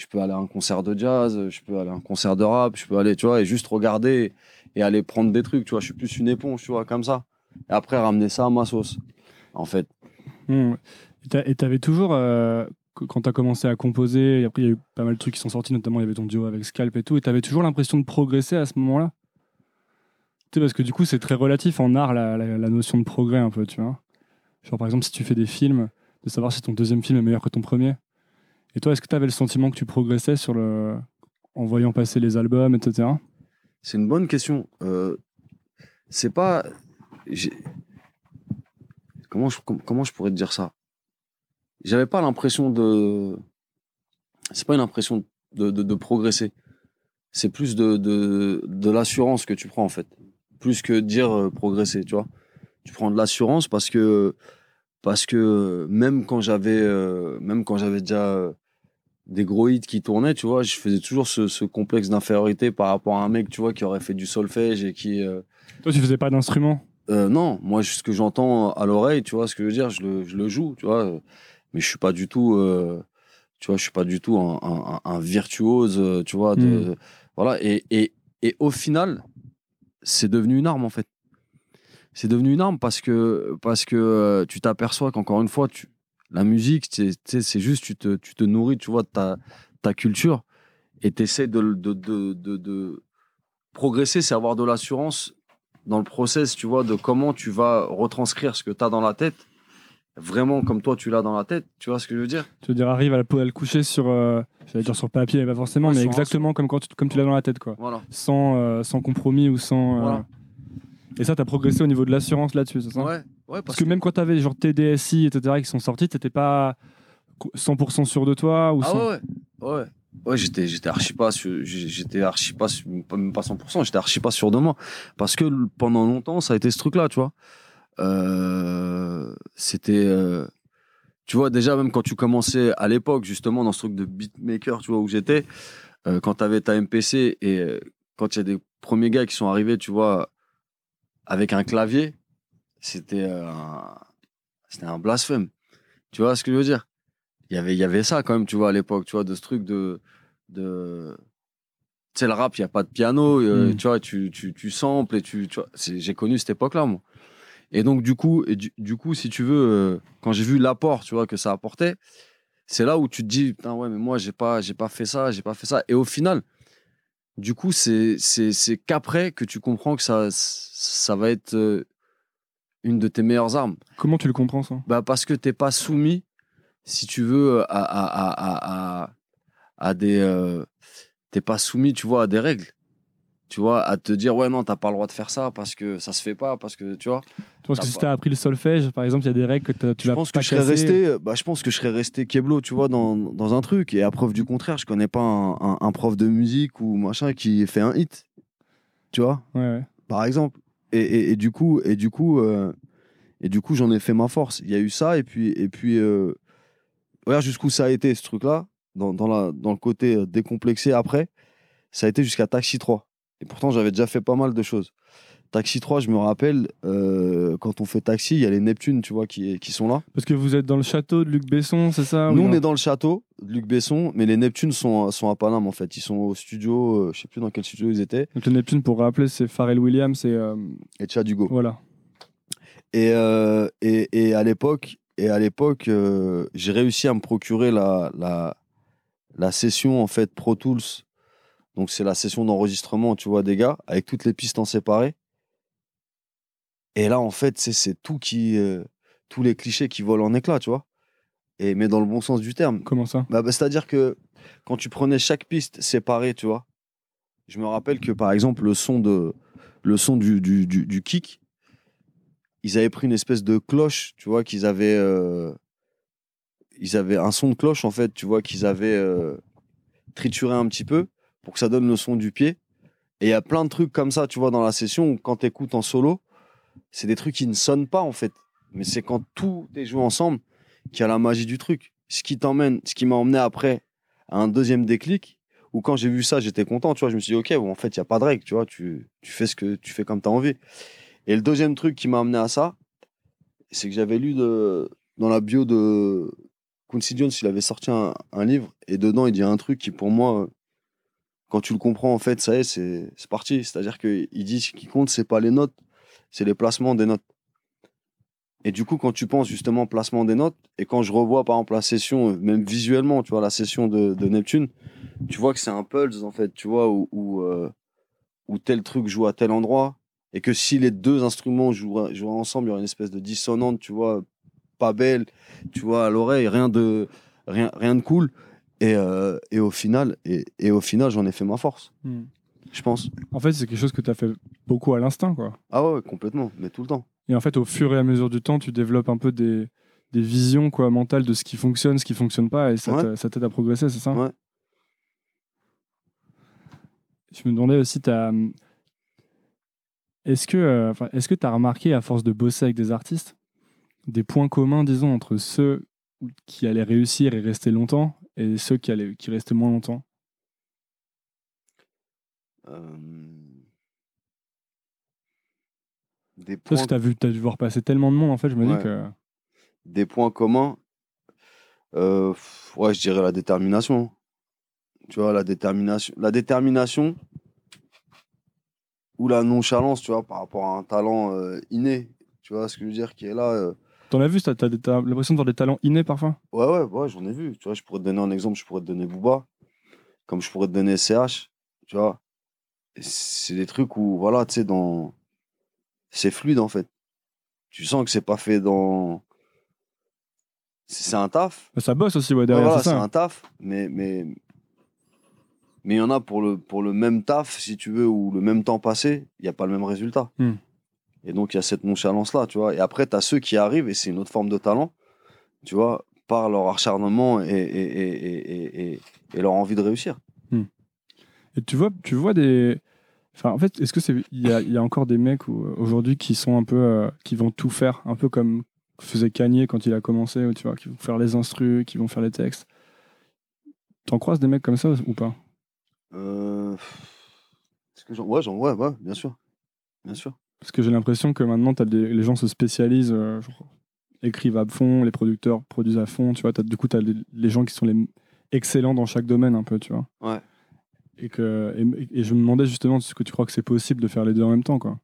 je peux aller à un concert de jazz, je peux aller à un concert de rap, je peux aller, tu vois, et juste regarder et aller prendre des trucs, tu vois. Je suis plus une éponge, tu vois, comme ça. Et après, ramener ça à ma sauce, en fait. Mmh. Et Et t'avais toujours, euh, quand t'as commencé à composer, et après il y a eu pas mal de trucs qui sont sortis, notamment il y avait ton duo avec Scalp et tout, et t'avais toujours l'impression de progresser à ce moment-là? Tu sais, parce que du coup c'est très relatif en art la- la notion de progrès un peu, tu vois. Genre par exemple si tu fais des films, de savoir si ton deuxième film est meilleur que ton premier. Et toi, est-ce que tu avais le sentiment que tu progressais sur le... en voyant passer les albums, etc. C'est une bonne question. Euh, c'est pas. Comment je, pourrais te dire ça? J'avais pas l'impression de. C'est pas une impression de, progresser. C'est plus de, l'assurance que tu prends en fait. Plus que dire euh, progresser, tu vois. Tu prends de l'assurance parce que parce que même quand j'avais euh, déjà des gros hits qui tournaient, tu vois, je faisais toujours ce, ce complexe d'infériorité par rapport à un mec, tu vois, qui aurait fait du solfège et qui. euh, Toi, tu faisais pas d'instrument? Euh, non, moi, ce que j'entends à l'oreille, tu vois, ce que je veux dire, je le, je le joue, tu vois, mais je suis pas du tout, euh, tu vois, je suis pas du tout un, un- un- un virtuose, tu vois, de, Mm. voilà, et, et, et au final, c'est devenu une arme, en fait. C'est devenu une arme parce que, parce que tu t'aperçois qu'encore une fois, tu, la musique, c'est tu juste, tu te, tu te nourris, tu vois, de ta, ta culture et tu essaies de, de, de, de, de progresser, c'est avoir de l'assurance dans le process, tu vois, de comment tu vas retranscrire ce que tu as dans la tête, vraiment comme toi tu l'as dans la tête, tu vois ce que je veux dire? Tu veux dire, arrive à, la- à le coucher sur, euh, dire sur papier, mais pas forcément, Ouais, mais exactement comme, quand tu, comme tu l'as dans la tête, quoi. Voilà. Sans, euh, sans compromis ou sans. euh, Voilà. Et ça, t'as progressé au niveau de l'assurance là-dessus, c'est ça? Ouais, ouais, parce, Parce que même quand t'avais genre TDSI, etc., qui sont sortis, t'étais pas 100% sûr de toi ou Ah ouais, ouais. ouais. J'étais, j'étais archi pas sûr, j'étais archi pas, même pas 100%, j'étais archi pas sûr de moi. Parce que pendant longtemps, ça a été ce truc-là, tu vois. Euh, c'était, euh, tu vois, déjà, même quand tu commençais à l'époque, justement, dans ce truc de beatmaker, tu vois, où j'étais, euh, quand t'avais ta MPC et euh, quand il y a des premiers gars qui sont arrivés, tu vois, avec un clavier, c'était un, c'était un blasphème. Tu vois ce que je veux dire? il y avait il y avait ça quand même tu vois à l'époque tu vois de ce truc de de tu sais le rap il y a pas de piano euh, Mm. tu vois tu tu tu samples et tu tu vois c'est- j'ai connu cette époque là moi et donc du coup et du, du coup si tu veux euh, quand j'ai vu l'apport tu vois que ça apportait c'est là où tu te dis putain ouais mais moi j'ai pas j'ai pas fait ça j'ai pas fait ça et au final du coup c'est c'est c'est qu'après que tu comprends que ça ça va être euh, une de tes meilleures armes Comment tu le comprends ça? Bah parce que t'es pas soumis si tu veux, à, à, à, à, à des. euh, T'es pas soumis, tu vois, à des règles. Tu vois, à te dire, ouais, non, t'as pas le droit de faire ça parce que ça se fait pas, parce que, tu vois. Tu penses T'as que si pas- tu as appris le solfège, par exemple, il y a des règles que t'as- tu je vas pense pas que je serais resté bah, je pense que je serais resté keblo tu vois dans, dans un truc et à preuve du contraire je connais pas un, un- un prof de musique ou machin qui fait un hit tu vois? Ouais, ouais. par exemple et, du coup et du coup euh, et du coup j'en ai fait ma force. Il y a eu ça et puis et puis euh, regarde jusqu'où ça a été ce truc là dans, dans le côté euh, décomplexé après. Ça a été jusqu'à Taxi 3 et pourtant j'avais déjà fait pas mal de choses Taxi 3 je me rappelle euh, quand on fait Taxi il y a les Neptunes tu vois qui, qui sont là Parce que vous êtes dans le château de Luc Besson, c'est ça nous, ou on est dans le château de Luc Besson, mais les Neptunes sont, sont à Paname en fait. Ils sont au studio, euh, je sais plus dans quel studio ils étaient, Donc le Neptune, pour rappeler, c'est Pharrell Williams et euh, et Chad Hugo. voilà. Et, euh, et, et à l'époque, et à l'époque, euh, j'ai réussi à me procurer la, la, la session en fait Pro Tools. Donc c'est la session d'enregistrement, tu vois, des gars, avec toutes les pistes en séparé. Et là, en fait, c'est tout qui, euh, tous les clichés qui volent en éclats, tu vois. Et mais dans le bon sens du terme. Comment ça? Bah, bah, C'est-à-dire que quand tu prenais chaque piste séparée, tu vois, je me rappelle que par exemple le son, de, le son du, du, du, du kick, ils avaient pris une espèce de cloche, tu vois, qu'ils avaient. euh, ils avaient un son de cloche, en fait, tu vois, qu'ils avaient euh, trituré un petit peu pour que ça donne le son du pied. Et il y a plein de trucs comme ça, tu vois, dans la session où quand tu écoutes en solo, c'est des trucs qui ne sonnent pas, en fait. Mais c'est quand tout est joué ensemble qu'il y a la magie du truc. Ce qui t'emmène, ce qui m'a emmené après à un deuxième déclic, où quand j'ai vu ça, j'étais content, tu vois, je me suis dit, ok, bon, en fait, il n'y a pas de règle, tu vois, tu, tu fais ce que tu fais comme tu as envie. Et le deuxième truc qui m'a amené à ça, c'est que j'avais lu de, dans la bio de Quincy Jones, il avait sorti un, livre, et dedans, il dit un truc qui, pour moi, quand tu le comprends, en fait, ça y est, c'est c'est parti. C'est-à-dire qu'il dit ce qui compte, c'est pas les notes, c'est les placements des notes. Et du coup, quand tu penses justement placement des notes, et quand je revois par exemple la session, même visuellement, tu vois, la session de, Neptune, tu vois que c'est un pulse en fait, tu vois, euh, où tel truc joue à tel endroit, et que si les deux instruments joueraient, joueraient ensemble, il y aurait une espèce de dissonante, tu vois, pas belle, tu vois, à l'oreille, rien de, rien, rien de cool. Et, euh, et au final, et, et au final, j'en ai fait ma force, Hmm. Je pense. En fait, c'est quelque chose que tu as fait beaucoup à l'instinct, quoi. Ah ouais, complètement, mais tout le temps. Et en fait, au fur et à mesure du temps, tu développes un peu des, des visions quoi, mentales de ce qui fonctionne, ce qui fonctionne pas, et ça Ouais. t'aide à progresser, c'est ça? Ouais. Je me demandais aussi, est-ce que euh, est-ce que tu as remarqué, à force de bosser avec des artistes, des points communs, disons, entre ceux qui allaient réussir et rester longtemps et ceux qui, allaient, qui restaient moins longtemps? Euh, Des Parce points que tu as, vu, t'as dû voir passer tellement de monde, en fait, je me Ouais. dis que. des points communs, euh, ouais, je dirais la détermination. Tu vois, la détermination, la détermination ou la nonchalance, tu vois, par rapport à un talent euh, inné. Tu vois ce que je veux dire, qui est là. euh. T'en as vu, t'as l'impression d'avoir des talents innés parfois? Ouais, ouais, ouais, j'en ai vu. Tu vois, je pourrais te donner un exemple, je pourrais te donner Booba, comme je pourrais te donner CH, tu vois. C'est des trucs où, voilà, tu sais, dans. C'est fluide, en fait. Tu sens que c'est pas fait dans. C'est un taf, Ça bosse aussi, ouais, derrière, voilà, c'est ça. un taf, mais mais mais il y en a pour le pour le même taf, si tu veux, ou le même temps passé, il n'y a pas le même résultat. Hmm. Et donc il y a cette nonchalance là, tu vois. Et après, tu as ceux qui arrivent et c'est une autre forme de talent, tu vois, par leur acharnement et, et, et- et leur envie de réussir. Et tu vois, tu vois des. Enfin, en fait, est-ce que c'est il y a, il y a encore des mecs euh, aujourd'hui qui sont un peu euh, qui vont tout faire, un peu comme faisait Kanye quand il a commencé, tu vois, qui vont faire les instrus, qui vont faire les textes. T'en croises des mecs comme ça ou pas? Euh... que j'en- ouais, j'en- ouais, ouais, bien sûr, bien sûr. Parce que j'ai l'impression que maintenant, t'as des- les gens se spécialisent, euh, genre, écrivent à fond, les producteurs produisent à fond, tu vois. t'as- du coup, tu as les, les gens qui sont les excellents dans chaque domaine, un peu, tu vois. Ouais. Et, que, et, et je me demandais justement, est-ce que tu crois que c'est possible de faire les deux en même temps, quoi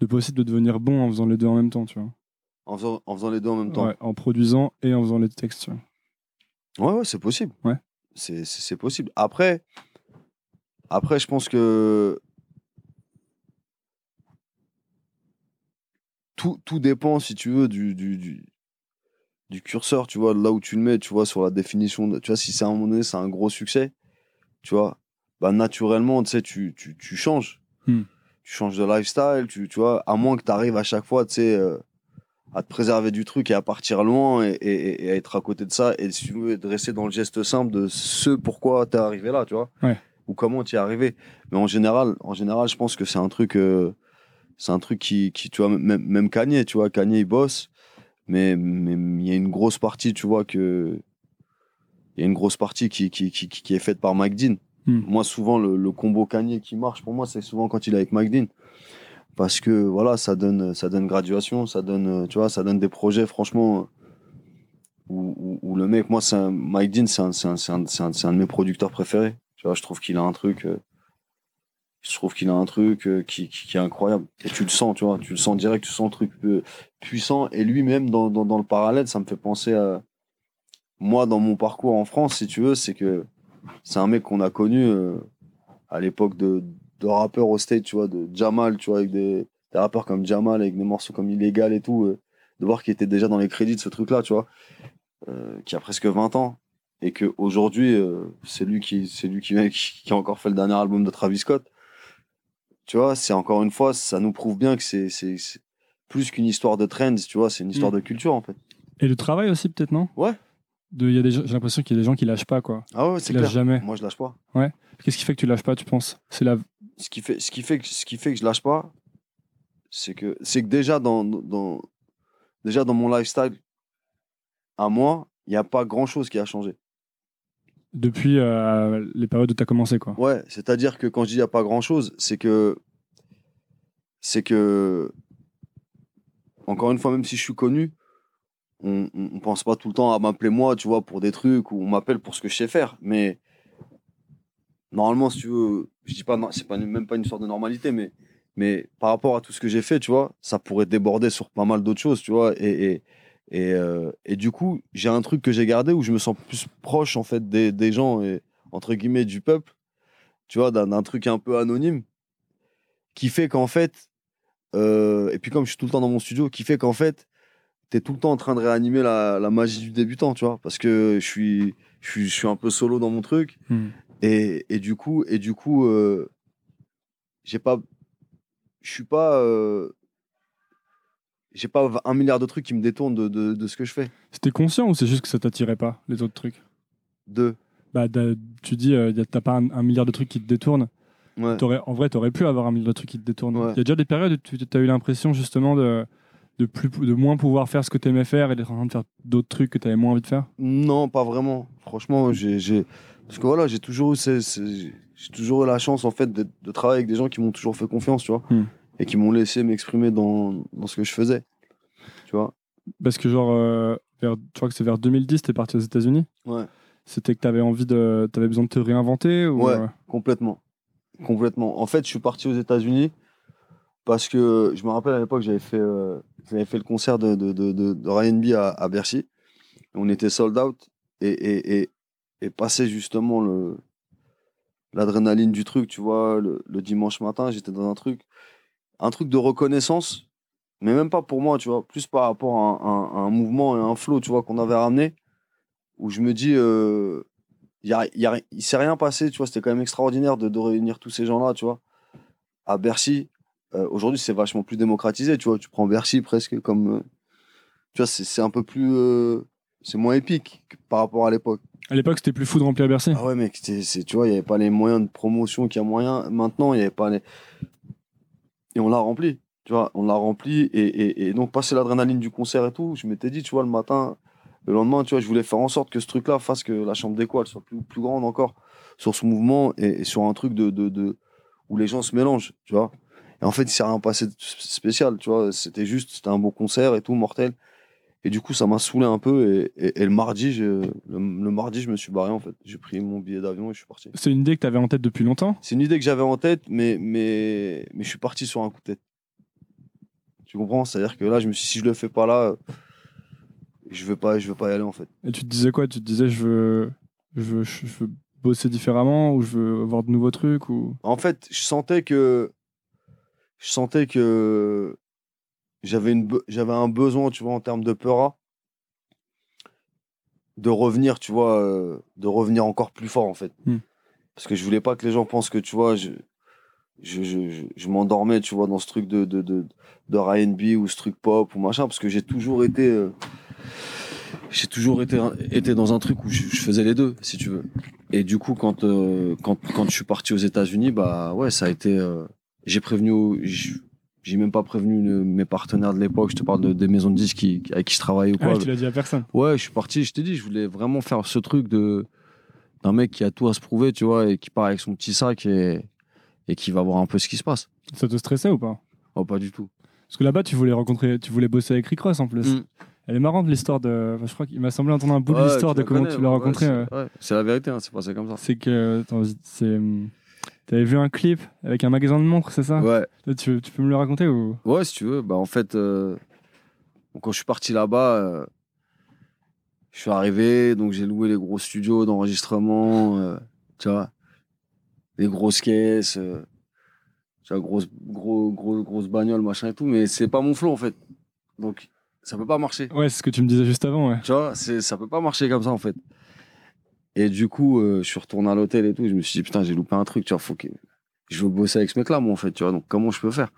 De possible de devenir bon en faisant les deux en même temps, tu vois. En faisant, en faisant les deux en même temps. Ouais, en produisant et en faisant les textes, tu vois. Ouais, ouais, c'est possible. Ouais. C'est, possible. Après, après, je pense que tout, tout dépend, si tu veux, du, du, du, du curseur, tu vois, là où tu le mets, tu vois, sur la définition. de- tu vois, si c'est à un moment donné, c'est un gros succès, tu vois, bah naturellement, tu sais, tu, tu, tu changes. Hmm. Tu changes de lifestyle, tu, tu vois, à moins que tu arrives à chaque fois, tu sais, euh, à te préserver du truc et à partir loin et, et- et à être à côté de ça et si tu veux, de rester dans le geste simple de ce pourquoi tu es arrivé là, tu vois, Ouais. ou comment tu es arrivé. Mais en général, en général, je pense que c'est un truc, euh, c'est un truc qui, qui, tu vois, même, même Kanye, tu vois, Kanye, il bosse, mais mais il y a une grosse partie, tu vois, que. Il y a une grosse partie qui, qui, qui, qui est faite par Mike Dean. Hmm. Moi, souvent, le, le combo Kanye qui marche, pour moi, c'est souvent quand il est avec Mike Dean. Parce que, voilà, ça donne, ça donne graduation, ça donne, tu vois, ça donne des projets, franchement, où, où, où le mec, moi, c'est un- Mike Dean, c'est un, un, un, un de mes producteurs préférés. Tu vois, je trouve qu'il a un truc. euh, je trouve qu'il a un truc euh, qui, qui, est incroyable. Et tu le sens, tu vois, tu le sens direct, tu sens le truc euh, puissant. Et lui-même, dans, dans, le parallèle, ça me fait penser à. Moi, dans mon parcours en France, si tu veux, c'est que c'est un mec qu'on a connu euh, à l'époque de, de rappeurs au state, tu vois, de Jamal, tu vois, avec des, rappeurs comme Jamal, avec des morceaux comme Illégal et tout, de voir qu'il était déjà dans les crédits de ce truc-là, tu vois, qui a presque 20 ans. Et qu'aujourd'hui, euh, c'est lui, qui, c'est lui qui a encore fait le dernier album de Travis Scott. Tu vois, c'est encore une fois, ça nous prouve bien que c'est, plus qu'une histoire de trends, tu vois, c'est une histoire Mm. de culture en fait. Et le travail aussi, peut-être, non? Ouais. De- J'ai l'impression qu'il y a des gens qui lâchent pas, quoi. Ah ouais, c'est lâchent clair. jamais. Moi, je lâche pas. Qu'est-ce qui fait que tu lâches pas, tu penses? C'est la. ce qui fait ce qui fait que ce qui fait que je lâche pas c'est que que déjà dans, dans déjà dans mon lifestyle à moi il n'y a pas grand chose qui a changé Depuis euh, les périodes où tu as commencé, quoi. ouais c'est à dire que quand je dis il n'y a pas grand chose c'est que c'est que encore une fois même si je suis connu on, on pense pas tout le temps à m'appeler moi tu vois pour des trucs ou on m'appelle pour ce que je sais faire mais normalement si tu veux je dis pas c'est pas même pas une sorte de normalité mais mais par rapport à tout ce que j'ai fait tu vois ça pourrait déborder sur pas mal d'autres choses tu vois et et, euh, et du coup j'ai un truc que j'ai gardé où je me sens plus proche en fait des, des gens et entre guillemets du peuple tu vois d'un truc un peu anonyme qui fait qu'en fait euh, et puis comme je suis tout le temps dans mon studio qui fait qu'en fait t'es tout le temps en train de réanimer la, la magie du débutant tu vois parce que je suis je suis je suis un peu solo dans mon truc Hmm. et, et du coup, et du coup, euh, j'ai pas, je suis pas, euh, j'ai pas un milliard de trucs qui me détournent de, de, de ce que je fais. C'était conscient ou c'est juste que ça t'attirait pas, les autres trucs? De, bah, Tu dis, euh, t'as pas un, un milliard de trucs qui te détournent. ouais. En vrai, t'aurais pu avoir un milliard de trucs qui te détournent. Il Ouais. y a déjà des périodes où tu as eu l'impression justement de, de, plus, de moins pouvoir faire ce que tu aimais faire et d'être en train de faire d'autres trucs que tu avais moins envie de faire? Non, pas vraiment. Franchement, j'ai, parce que voilà, j'ai toujours eu, ces- toujours eu la chance en fait de, de travailler avec des gens qui m'ont toujours fait confiance, tu vois, Hmm. Et qui m'ont laissé m'exprimer dans, dans ce que je faisais, tu vois. Parce que, genre, euh, vers, je crois que c'est vers 2010, t'es parti aux États-Unis. Ouais. C'était que t'avais envie de. T'avais besoin de te réinventer ou, Ouais. euh, Complètement. Complètement. En fait, je suis parti aux États-Unis parce que je me rappelle à l'époque, j'avais fait, euh, j'avais fait le concert de, de, de, de, de Ryan B à, à Bercy. On était sold out et, et, et, et passer justement le, l'adrénaline du truc, tu vois, le, le dimanche matin, j'étais dans un truc, un truc de reconnaissance, mais même pas pour moi, tu vois, plus par rapport à un, mouvement et un flow, tu vois, qu'on avait ramené, où je me dis, euh, il y a, il y a- il s'est rien passé, tu vois, c'était quand même extraordinaire de, de réunir tous ces gens-là, tu vois, à Bercy. Euh, Aujourd'hui, c'est vachement plus démocratisé, tu vois, tu prends Bercy presque comme, euh, tu vois, c'est un peu plus, euh, c'est moins épique que par rapport à l'époque. À l'époque, c'était plus fou de remplir Bercy. Ah ouais, mec, c'est, tu vois, il n'y avait pas les moyens de promotion qu'il y a moyen. Maintenant, il n'y avait pas les. Et on l'a rempli, tu vois, on l'a rempli. Et, et, donc, passer l'adrénaline du concert et tout, je m'étais dit, tu vois, le matin, le lendemain, tu vois, je voulais faire en sorte que ce truc-là fasse que la chambre d'écho, elle soit plus, plus grande encore sur ce mouvement et, sur un truc de, de, de, où les gens se mélangent, tu vois. Et en fait, il s'est rien passé de spécial, tu vois. C'était juste, c'était un beau concert et tout, mortel. Et du coup, ça m'a saoulé un peu. Et, et, et le mardi, je, le, le mardi, je me suis barré en fait. J'ai pris mon billet d'avion et je suis parti. C'est une idée que t'avais en tête depuis longtemps? C'est une idée que j'avais en tête, mais, mais, mais je suis parti sur un coup de tête. Tu comprends? C'est-à-dire que là, je me suis dit, si je le fais pas là, je veux pas, je veux pas y aller en fait. Et tu te disais quoi? Tu te disais, je veux, je veux, je veux bosser différemment ou je veux voir de nouveaux trucs ou... En fait, je sentais que, je sentais que j'avais une, be- j'avais un besoin, tu vois, en termes de peura, de revenir, tu vois, euh, de revenir encore plus fort, en fait. Hmm. Parce que je voulais pas que les gens pensent que, tu vois, je, je, je, m'endormais, tu vois, dans ce truc de, de, de, de R&B ou ce truc pop ou machin, parce que j'ai toujours été, euh, j'ai toujours été, été dans un truc où je, je faisais les deux, si tu veux. Et du coup, quand, euh, quand, quand je suis parti aux États-Unis, bah ouais, ça a été, euh, j'ai prévenu, j'ai même pas prévenu le- mes partenaires de l'époque, je te parle de, des maisons de disques qui, avec qui je travaillais ou Ah quoi. ouais, tu l'as dit à personne. Ouais, je suis parti, je t'ai dit, je voulais vraiment faire ce truc de d'un mec qui a tout à se prouver, tu vois, et qui part avec son petit sac et, et qui va voir un peu ce qui se passe. Ça te stressait ou pas? Oh, pas du tout. Parce que là-bas, tu voulais rencontrer, tu voulais bosser avec Rick Ross en plus. Mm. Elle est marrante l'histoire de. enfin, je crois qu'il m'a semblé entendre un bout de l'histoire de comment connais, tu l'as ouais, rencontré. c'est- ouais, la vérité, hein, c'est passé comme ça. C'est que. attends, c'est. T'avais vu un clip avec un magasin de montres, c'est ça Ouais, Là, tu, tu peux me le raconter ou ouais, si tu veux. Bah, en fait, euh, quand je suis parti là-bas, euh, je suis arrivé, donc j'ai loué les gros studios d'enregistrement, euh, tu vois, les grosses caisses, tu vois, grosse, gros, gros, grosse bagnole, machin et tout, mais c'est pas mon flow en fait. Donc, ça peut pas marcher. Ouais, c'est ce que tu me disais juste avant, ouais. Tu vois, ça peut pas marcher comme ça en fait. Et du coup, euh, je suis retourné à l'hôtel et tout. Je me suis dit, putain, j'ai loupé un truc. Tu vois, faut que je veux bosser avec ce mec-là, moi, en fait. Tu vois, donc comment je peux faire?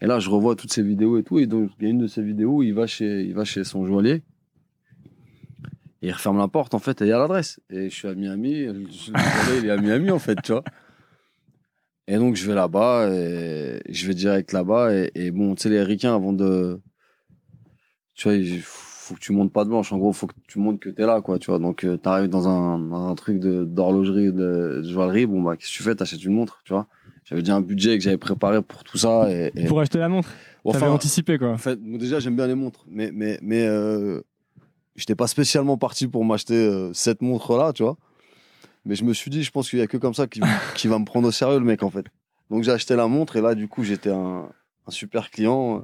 Et là, je revois toutes ces vidéos et tout. Et donc, il y a une de ces vidéos où il va chez, il va chez son joaillier. Et il referme la porte, en fait, et il y a l'adresse. Et je suis à Miami. Le il est à Miami, en fait, tu vois. Et donc, je vais là-bas. Et je vais direct là-bas. Et, et bon, tu sais, les ricains, avant de. Tu vois, faut que tu montes pas de blanche. En gros, faut que tu montres que t'es là, quoi, tu vois. Donc, tu t'arrives dans un, un truc d'horlogerie, de, de joaillerie. Bon, bah, qu'est-ce que tu fais? T'achètes une montre, tu vois. J'avais déjà un budget que j'avais préparé pour tout ça. Et, et- Pour acheter la montre, t'avais enfin, anticipé quoi. en fait, bon, déjà, j'aime bien les montres, mais, mais, mais euh, j'étais pas spécialement parti pour m'acheter euh, cette montre-là, tu vois. Mais je me suis dit, je pense qu'il y a que comme ça qui, qui va me prendre au sérieux, le mec, en fait. Donc, j'ai acheté la montre, et là, du coup, j'étais un, un super client, euh,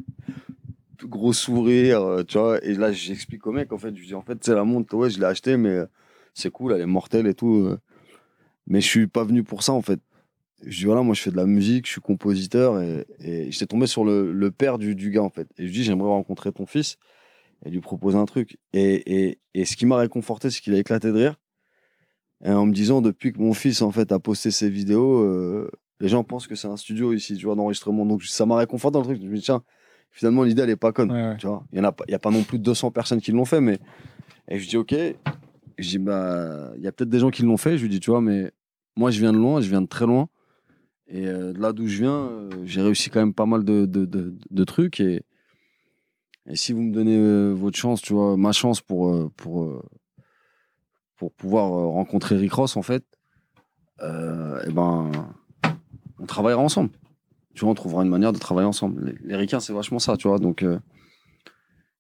gros sourire, euh, tu vois. Et là, j'explique au mec, en fait, je dis, en fait, c'est la montre, ouais, je l'ai achetée, mais euh, c'est cool, elle est mortelle et tout. euh. mais je suis pas venu pour ça, en fait. Je dis, voilà, moi, je fais de la musique, je suis compositeur, et, j'étais tombé sur le, père du, gars, en fait. Et je dis, j'aimerais rencontrer ton fils et lui proposer un truc. Et, et, ce qui m'a réconforté, c'est qu'il a éclaté de rire. Et en me disant, depuis que mon fils, en fait, a posté ses vidéos, les gens pensent que c'est un studio ici, tu vois, d'enregistrement. Donc, ça m'a réconforté dans le truc. Je me dis, tiens, finalement, l'idée, elle est pas conne. Ouais, ouais. Tu vois, il y en a pas, il y a pas non plus de 200 personnes qui l'ont fait, mais et je dis ok. Je dis bah, il y a peut-être des gens qui l'ont fait. Je lui dis tu vois, mais moi je viens de loin, je viens de très loin, et euh, de là d'où je viens, euh, j'ai réussi quand même pas mal de, de, de, de trucs et et si vous me donnez euh, votre chance, tu vois, ma chance pour euh, pour pour pouvoir rencontrer Rick Ross en fait, et ben on travaillera ensemble. Tu vois, on trouvera une manière de travailler ensemble. Les, les ricains, c'est vachement ça, tu vois. Donc, euh,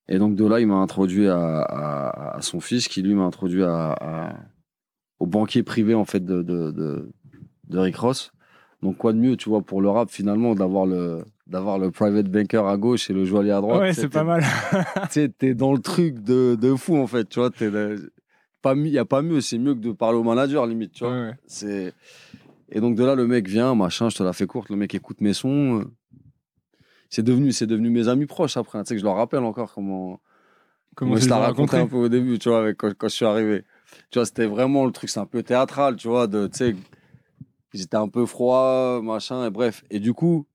et donc de là, il m'a introduit à, à- à son fils, qui lui m'a introduit à, à- au banquier privé en fait de, de, de, de Rick Ross. Donc quoi de mieux, tu vois, pour le rap finalement, d'avoir le d'avoir le private banker à gauche et le joaillier à droite. ouais, c'est pas mal. Tu t'es dans le truc de, de fou en fait, tu vois. t'es le- pas il y a pas mieux, c'est mieux que de parler au manager limite, tu vois. Ouais, ouais. C'est et donc de là le mec vient, machin, je te la fais courte, le mec écoute mes sons. euh. C'est devenu c'est devenu mes amis proches après, hein. tu sais que je leur rappelle encore comment Comment je raconté rencontrés un peu au début, tu vois, avec, quand, quand je suis arrivé. Tu vois, c'était vraiment le truc, c'est un peu théâtral, tu vois, de tu sais j'étais un peu froid, machin et bref. Et du coup,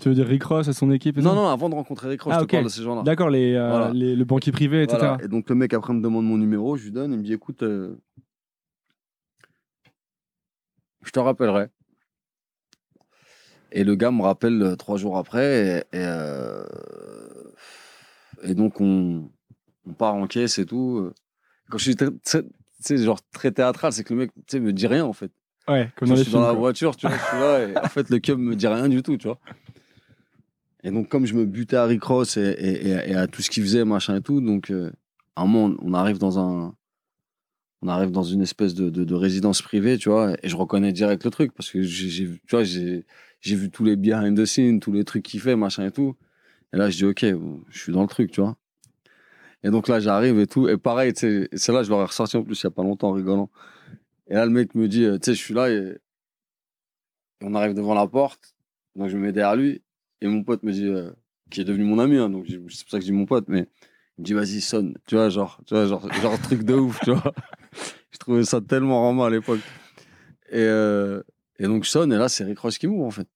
Tu veux dire Rick Ross et son équipe et non tout? non, avant de rencontrer les croches, Ah, je te parle de ces gens-là. D'accord, les, euh, Voilà. les- le banquier privé, etc. Voilà. Et donc le mec après me demande mon numéro, je lui donne, il me dit écoute, euh, je te rappellerai. Et le gars me rappelle euh, trois jours après, et, et, euh, et donc on, on part en caisse et tout. Quand je suis très, genre très théâtral, c'est que le mec me dit rien en fait. Ouais, comme Je dans suis dans la quoi. voiture, tu vois, je suis là, et en fait, le cub me dit rien du tout, tu vois. Et donc, comme je me butais à Rick Ross et, et- et- et à tout ce qu'il faisait, machin et tout, donc, euh, à un moment, on arrive dans un. On arrive dans une espèce de, de- de résidence privée, tu vois, et je reconnais direct le truc, parce que j'ai, tu vois, j'ai, vu tous les behind the scenes, tous les trucs qu'il fait, machin et tout. Et là, je dis, OK, je suis dans le truc, tu vois. Et donc là, j'arrive et tout. Et pareil, c'est là, je l'aurais ressorti en plus il y a pas longtemps en rigolant. Et là, le mec me dit, euh, tu sais, je suis là et on arrive devant la porte. Donc, je me mets derrière lui. Et mon pote me dit, euh, qui est devenu mon ami, hein, donc c'est pour ça que je dis mon pote, mais Il me dit, vas-y, sonne. Tu vois, genre, tu vois, genre, genre truc de ouf, tu vois. Je trouvais ça tellement roman à l'époque. Et, euh, et donc, je sonne, et là, c'est Rick Ross qui m'ouvre, en fait.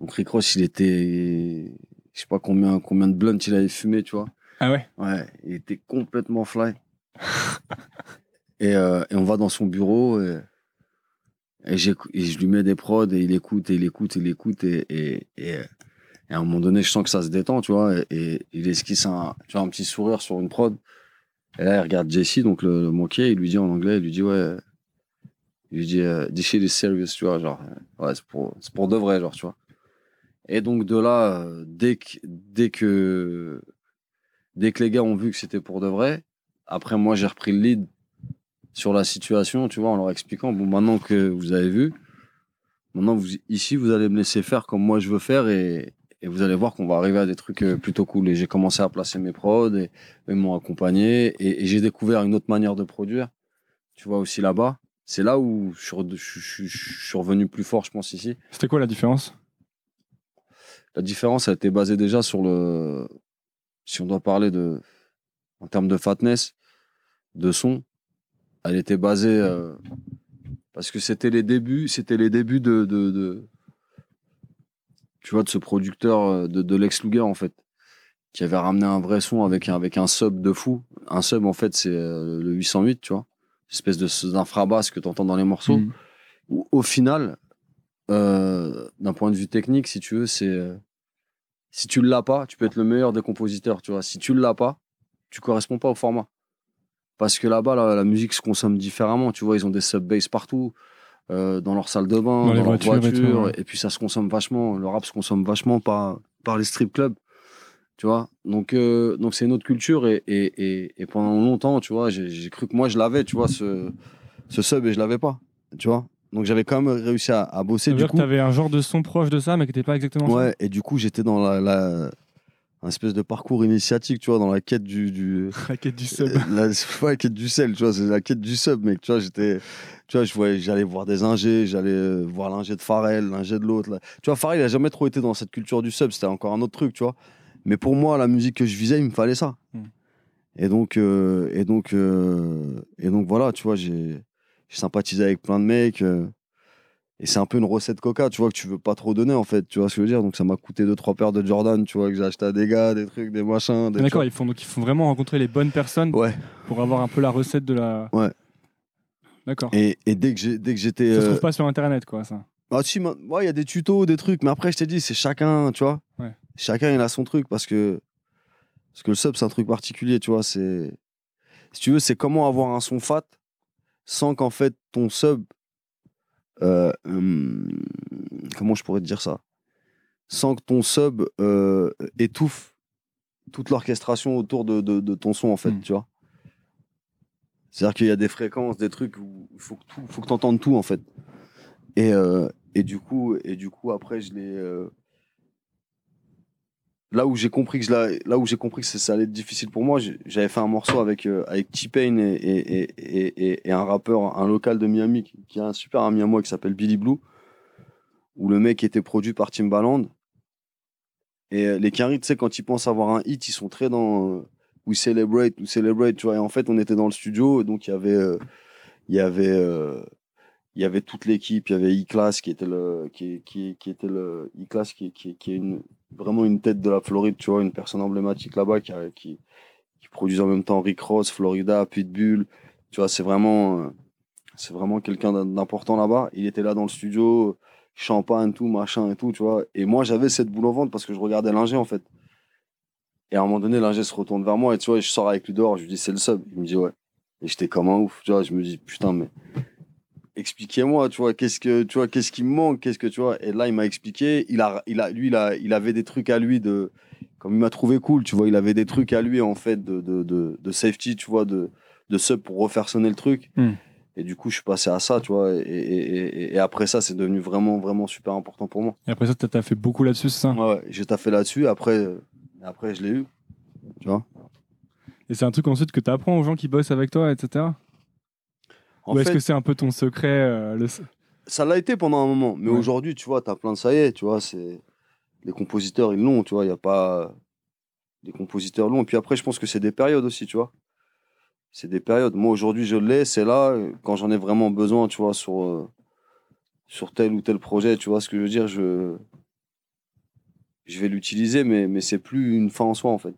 Donc, Rick Ross, il était. Je sais pas combien, combien de blunts il avait fumé, tu vois. Ah ouais? Ouais, il était complètement fly. et, euh, et on va dans son bureau et, et, j'écou- et je lui mets des prods et il écoute et il écoute et il écoute et, et, à un moment donné je sens que ça se détend tu vois et, et il esquisse un, tu vois, un petit sourire sur une prod et là il regarde Jesse donc le, le il lui dit en anglais il lui dit ouais il lui dit euh, this shit is serious tu vois genre euh, ouais c'est pour, c'est pour de vrai genre tu vois. Et donc de là euh, dès que dès que dès que les gars ont vu que c'était pour de vrai, après moi j'ai repris le lead sur la situation, tu vois, en leur expliquant bon maintenant que vous avez vu, maintenant vous ici vous allez me laisser faire comme moi je veux faire et, et vous allez voir qu'on va arriver à des trucs euh, plutôt cool. Et j'ai commencé à placer mes prods et ils m'ont accompagné et, et j'ai découvert une autre manière de produire. Tu vois aussi là-bas, c'est là où je suis, re- je, je- je suis revenu plus fort, je pense ici. C'était quoi la différence? La différence, elle était basée déjà sur le. Si on doit parler de. En termes de fatness, de son, elle était basée. euh, parce que c'était les débuts, c'était les débuts de, de, de- Tu vois, de ce producteur, euh, de, de Lex Luger, en fait, qui avait ramené un vrai son avec un, avec un sub de fou. Un sub, en fait, c'est euh, le 808, tu vois. Espèce de- d'infrabasse que tu entends dans les morceaux Mm. où, au final, euh, d'un point de vue technique, si tu veux, c'est. euh, si tu l'as pas, tu peux être le meilleur des compositeurs, tu vois. Si tu l'as pas, tu corresponds pas au format. Parce que là-bas, la, la musique se consomme différemment, tu vois. Ils ont des sub-bass partout, euh, dans leur salle de bain, Dans dans, leur voitures voiture. et tout, ouais. et puis ça se consomme vachement. Le rap se consomme vachement par, par les strip clubs, tu vois. Donc, euh, donc c'est une autre culture. Et, et, et, pendant longtemps, tu vois, j'ai cru que moi, je l'avais, tu vois, ce, ce sub, et je l'avais pas, tu vois. Donc j'avais quand même réussi à, à bosser. Ça veut Du dire coup, que t'avais un genre de son proche de ça, mais qui n'était pas exactement ça Ouais, et du coup, j'étais dans la, la- un espèce de parcours initiatique, tu vois, dans la quête du. du La quête du sub. euh, la, c'est pas la quête du sel, tu vois, c'est la quête du sub, mec. Tu vois, j'étais. Tu vois, je voyais, j'allais voir des ingés, j'allais euh, voir l'ingé de Pharrell, l'ingé de l'autre. là. Tu vois, Pharrell, il a jamais trop été dans cette culture du sub, c'était encore un autre truc, tu vois. Mais pour moi, la musique que je visais, il me fallait ça. Mm. Et donc, euh, et donc, euh, et donc voilà, tu vois, j'ai j'ai sympathisé avec plein de mecs. euh, et c'est un peu une recette coca, tu vois, que tu veux pas trop donner, en fait. Tu vois ce que je veux dire? Donc, ça m'a coûté deux, trois paires de Jordan, tu vois, que j'ai acheté à des gars, des trucs, des machins. Des, Ah, D'accord, ils font donc ils font vraiment rencontrer les bonnes personnes. Ouais. pour avoir un peu la recette de la. Ouais. D'accord. Et, et dès que j'ai- dès que j'étais. Ça se euh, trouve pas sur internet, quoi, ça. Ah, si, ouais, il y a des tutos, des trucs. Mais après, je t'ai dit, c'est chacun, tu vois. Ouais. Chacun, il a son truc parce que. Parce que le sub, c'est un truc particulier, tu vois. C'est. Si tu veux, c'est comment avoir un son fat sans qu'en fait ton sub. Euh, hum, comment je pourrais te dire ça? Sans que ton sub euh, étouffe toute l'orchestration autour de, de- de ton son, en fait, Mm. tu vois? C'est-à-dire qu'il y a des fréquences, des trucs où il faut que tu entendes tout, en fait. Et, euh, et du coup, et du coup, après, je l'ai. Là où j'ai compris que là où j'ai compris que ça, allait être difficile pour moi, j'avais fait un morceau avec euh, avec T-Pain et, et, et, un rappeur, un local de Miami qui, a un super ami à moi qui s'appelle Billy Blue, où le mec était produit par Timbaland. Et euh, les Caris, tu sais, quand ils pensent avoir un hit, ils sont très dans euh, We Celebrate, We Celebrate, tu vois. Et en fait, on était dans le studio, et donc il y avait euh, il y avait il y avait toute l'équipe, il y avait E-Class qui était le qui, qui était le E-Class qui, qui, qui est une, vraiment une tête de la Floride, tu vois, une personne emblématique là-bas qui, qui qui produit en même temps Rick Ross, Florida, Pitbull, tu vois, c'est vraiment euh, c'est vraiment quelqu'un d'im- d'important là-bas. Il était là dans le studio, champagne, tout, machin et tout, tu vois. Et moi, j'avais cette boule au ventre parce que je regardais l'ingé en fait. Et à un moment donné, l'ingé se retourne vers moi et tu vois, je sors avec lui dehors, je lui dis c'est le sub. Il me dit ouais. Et j'étais comme un ouf, tu vois, je me dis putain mais expliquez-moi, tu vois, qu'est-ce que tu vois, qu'est-ce qui me manque, qu'est-ce que tu vois. Et là, il m'a expliqué, il a il a lui il a il avait des trucs à lui de comme il m'a trouvé cool, tu vois, il avait des trucs à lui en fait de de de, de safety, tu vois, de de sub pour refaire sonner le truc. Hmm. Et du coup, je suis passé à ça, tu vois. Et, et, et, et après ça, c'est devenu vraiment, vraiment super important pour moi. Et après ça, t'as fait beaucoup là-dessus, c'est ça? Ouais, j'ai taffé là-dessus. Après, après, je l'ai eu. Tu vois. Et c'est un truc ensuite que tu apprends aux gens qui bossent avec toi, etc. En Ou est-ce que c'est un peu ton secret euh, le... ça l'a été pendant un moment. Mais Ouais. aujourd'hui, tu vois, t'as plein de ça y est, tu vois. C'est les compositeurs, ils l'ont, tu vois. Il y a pas, des compositeurs longs. Et puis après, je pense que c'est des périodes aussi, tu vois. C'est des périodes. Moi, aujourd'hui, je l'ai, c'est là. Quand j'en ai vraiment besoin, tu vois, sur, euh, sur tel ou tel projet, tu vois ce que je veux dire, je, je vais l'utiliser, mais, mais c'est plus une fin en soi, en fait.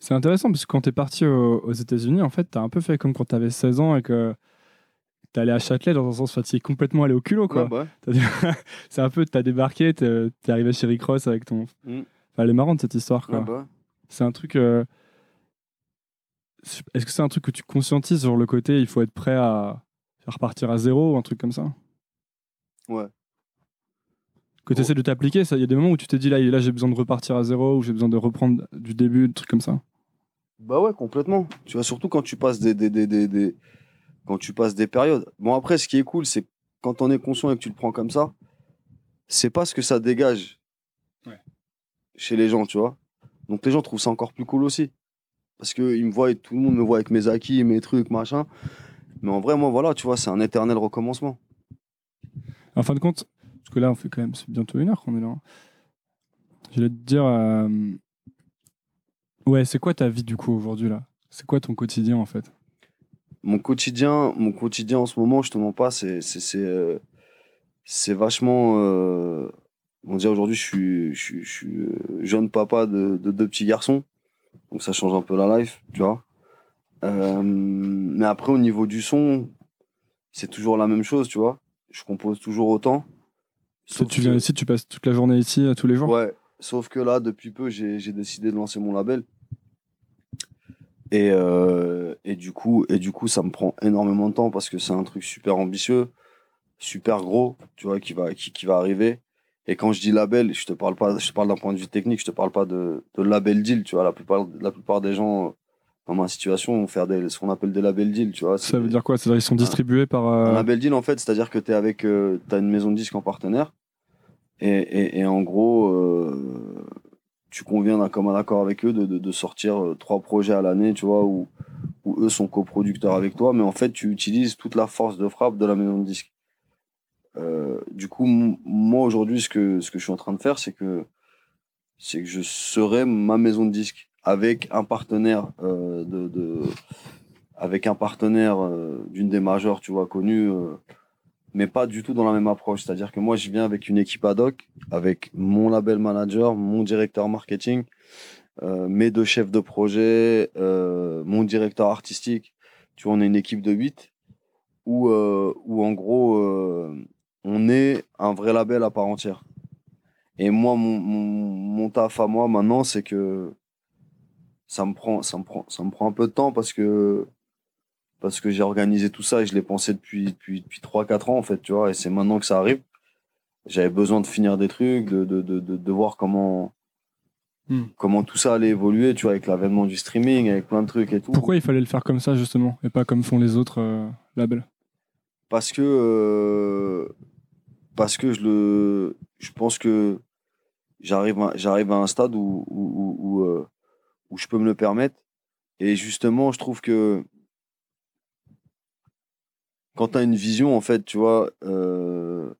C'est intéressant, parce que quand tu es parti aux, États-Unis, en fait, tu as un peu fait comme quand tu avais 16 ans et que tu allé à Châtelet, dans un sens, es complètement allé au culot, quoi. Ouais, bah c'est un peu, tu as débarqué, tu es, arrivé chez Rick Ross avec ton. Mm. elle est marrante, cette histoire, quoi. Bah c'est un truc. Euh, est-ce que c'est un truc que tu conscientises sur le côté, il faut être prêt à repartir à zéro ou un truc comme ça? Ouais. Que tu essaies de t'appliquer, il y a des moments où tu te dis là, là j'ai besoin de repartir à zéro ou j'ai besoin de reprendre du début, des trucs comme ça Bah ouais, complètement. Tu vois, surtout quand tu passes des, des, des, des, quand tu passes des périodes. Bon, après, ce qui est cool, c'est quand on est conscient et que tu le prends comme ça, c'est pas ce que ça dégage chez les gens, tu vois. Donc les gens trouvent ça encore plus cool aussi. Parce que ils me voient, tout le monde me voit avec mes acquis, mes trucs, machin. Mais en vrai, moi, voilà, tu vois, c'est un éternel recommencement. En fin de compte, parce que là, on fait quand même, c'est bientôt une heure qu'on est là. Hein. Je vais te dire, euh, ouais, c'est quoi ta vie du coup aujourd'hui là? C'est quoi ton quotidien en fait? Mon quotidien, mon quotidien en ce moment, je te mens pas, c'est c'est euh, c'est vachement. Euh, on dirait aujourd'hui, je suis, je, je suis jeune papa de, de, deux petits garçons, donc ça change un peu la life, tu vois. mais après, au niveau du son, c'est toujours la même chose, tu vois je compose toujours autant. tu viens ici, tu passes toute la journée ici, euh, tous les jours? Ouais, sauf que là, depuis peu, j'ai décidé de lancer mon label. Et, euh, et, du coup, et du coup, ça me prend énormément de temps parce que c'est un truc super ambitieux, super gros, tu vois, qui va, qui, qui va arriver. Et quand je dis label, je te parle pas, je te parle d'un point de vue technique, je te parle pas de, de label deal, tu vois. La plupart, la plupart des gens dans ma situation, faire des, ce qu'on appelle des labels deals, tu vois. Ça veut dire quoi? C'est-à-dire qu'ils sont distribués par. Euh, un label deal, en fait, c'est-à-dire que tu es avec. Euh, as une maison de disques en partenaire. Et, et, et en gros, euh, tu conviens d'un commun accord avec eux de, de, de sortir euh, trois projets à l'année, tu vois, où, eux sont coproducteurs avec toi. Mais en fait, tu utilises toute la force de frappe de la maison de disques. Euh, du coup, moi, aujourd'hui, ce que, ce que je suis en train de faire, c'est que, que je serai ma maison de disques avec un partenaire euh, de, d'une des majeures, tu vois, connues, euh, mais pas du tout dans la même approche. C'est-à-dire que moi, je viens avec une équipe ad hoc, avec mon label manager, mon directeur marketing, mes deux chefs de projet, mon directeur artistique. Tu vois, on est une équipe de 8 où, où en gros, on est un vrai label à part entière. Et moi, mon, mon, mon taf à moi maintenant, c'est que ça me prend, ça me prend, ça me prend un peu de temps parce que parce que j'ai organisé tout ça et je l'ai pensé depuis depuis depuis trois quatre ans en fait, tu vois. Et c'est maintenant que ça arrive. J'avais besoin de finir des trucs, de de de, de, voir comment hmm. comment tout ça allait évoluer, tu vois, avec l'avènement du streaming, avec plein de trucs et tout. Pourquoi il fallait le faire comme ça justement et pas comme font les autres euh, labels? Parce que euh, parce que je le je pense que j'arrive j'arrive à un stade où où, où, euh, où je peux me le permettre. Et justement, je trouve que quand tu as une vision, en fait, tu vois, euh,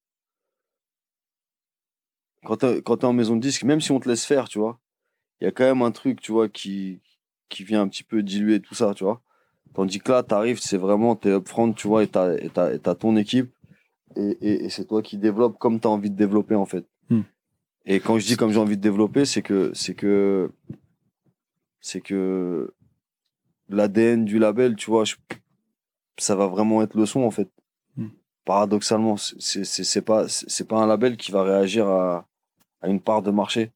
quand tu es, en maison de disque, même si on te laisse faire, tu vois, il y a quand même un truc, tu vois, qui, qui vient un petit peu diluer tout ça, tu vois. Tandis que là, tu arrives, c'est vraiment, tu es upfront, tu vois, et tu as, ton équipe, et, et, c'est toi qui développes comme tu as envie de développer, en fait. Hmm. Et quand je dis comme j'ai envie de développer, c'est que, c'est que c'est que l'ADN du label, tu vois, ça va vraiment être le son en fait. Hmm. Paradoxalement, c'est pas c'est pas un label qui va réagir à, à, une part de marché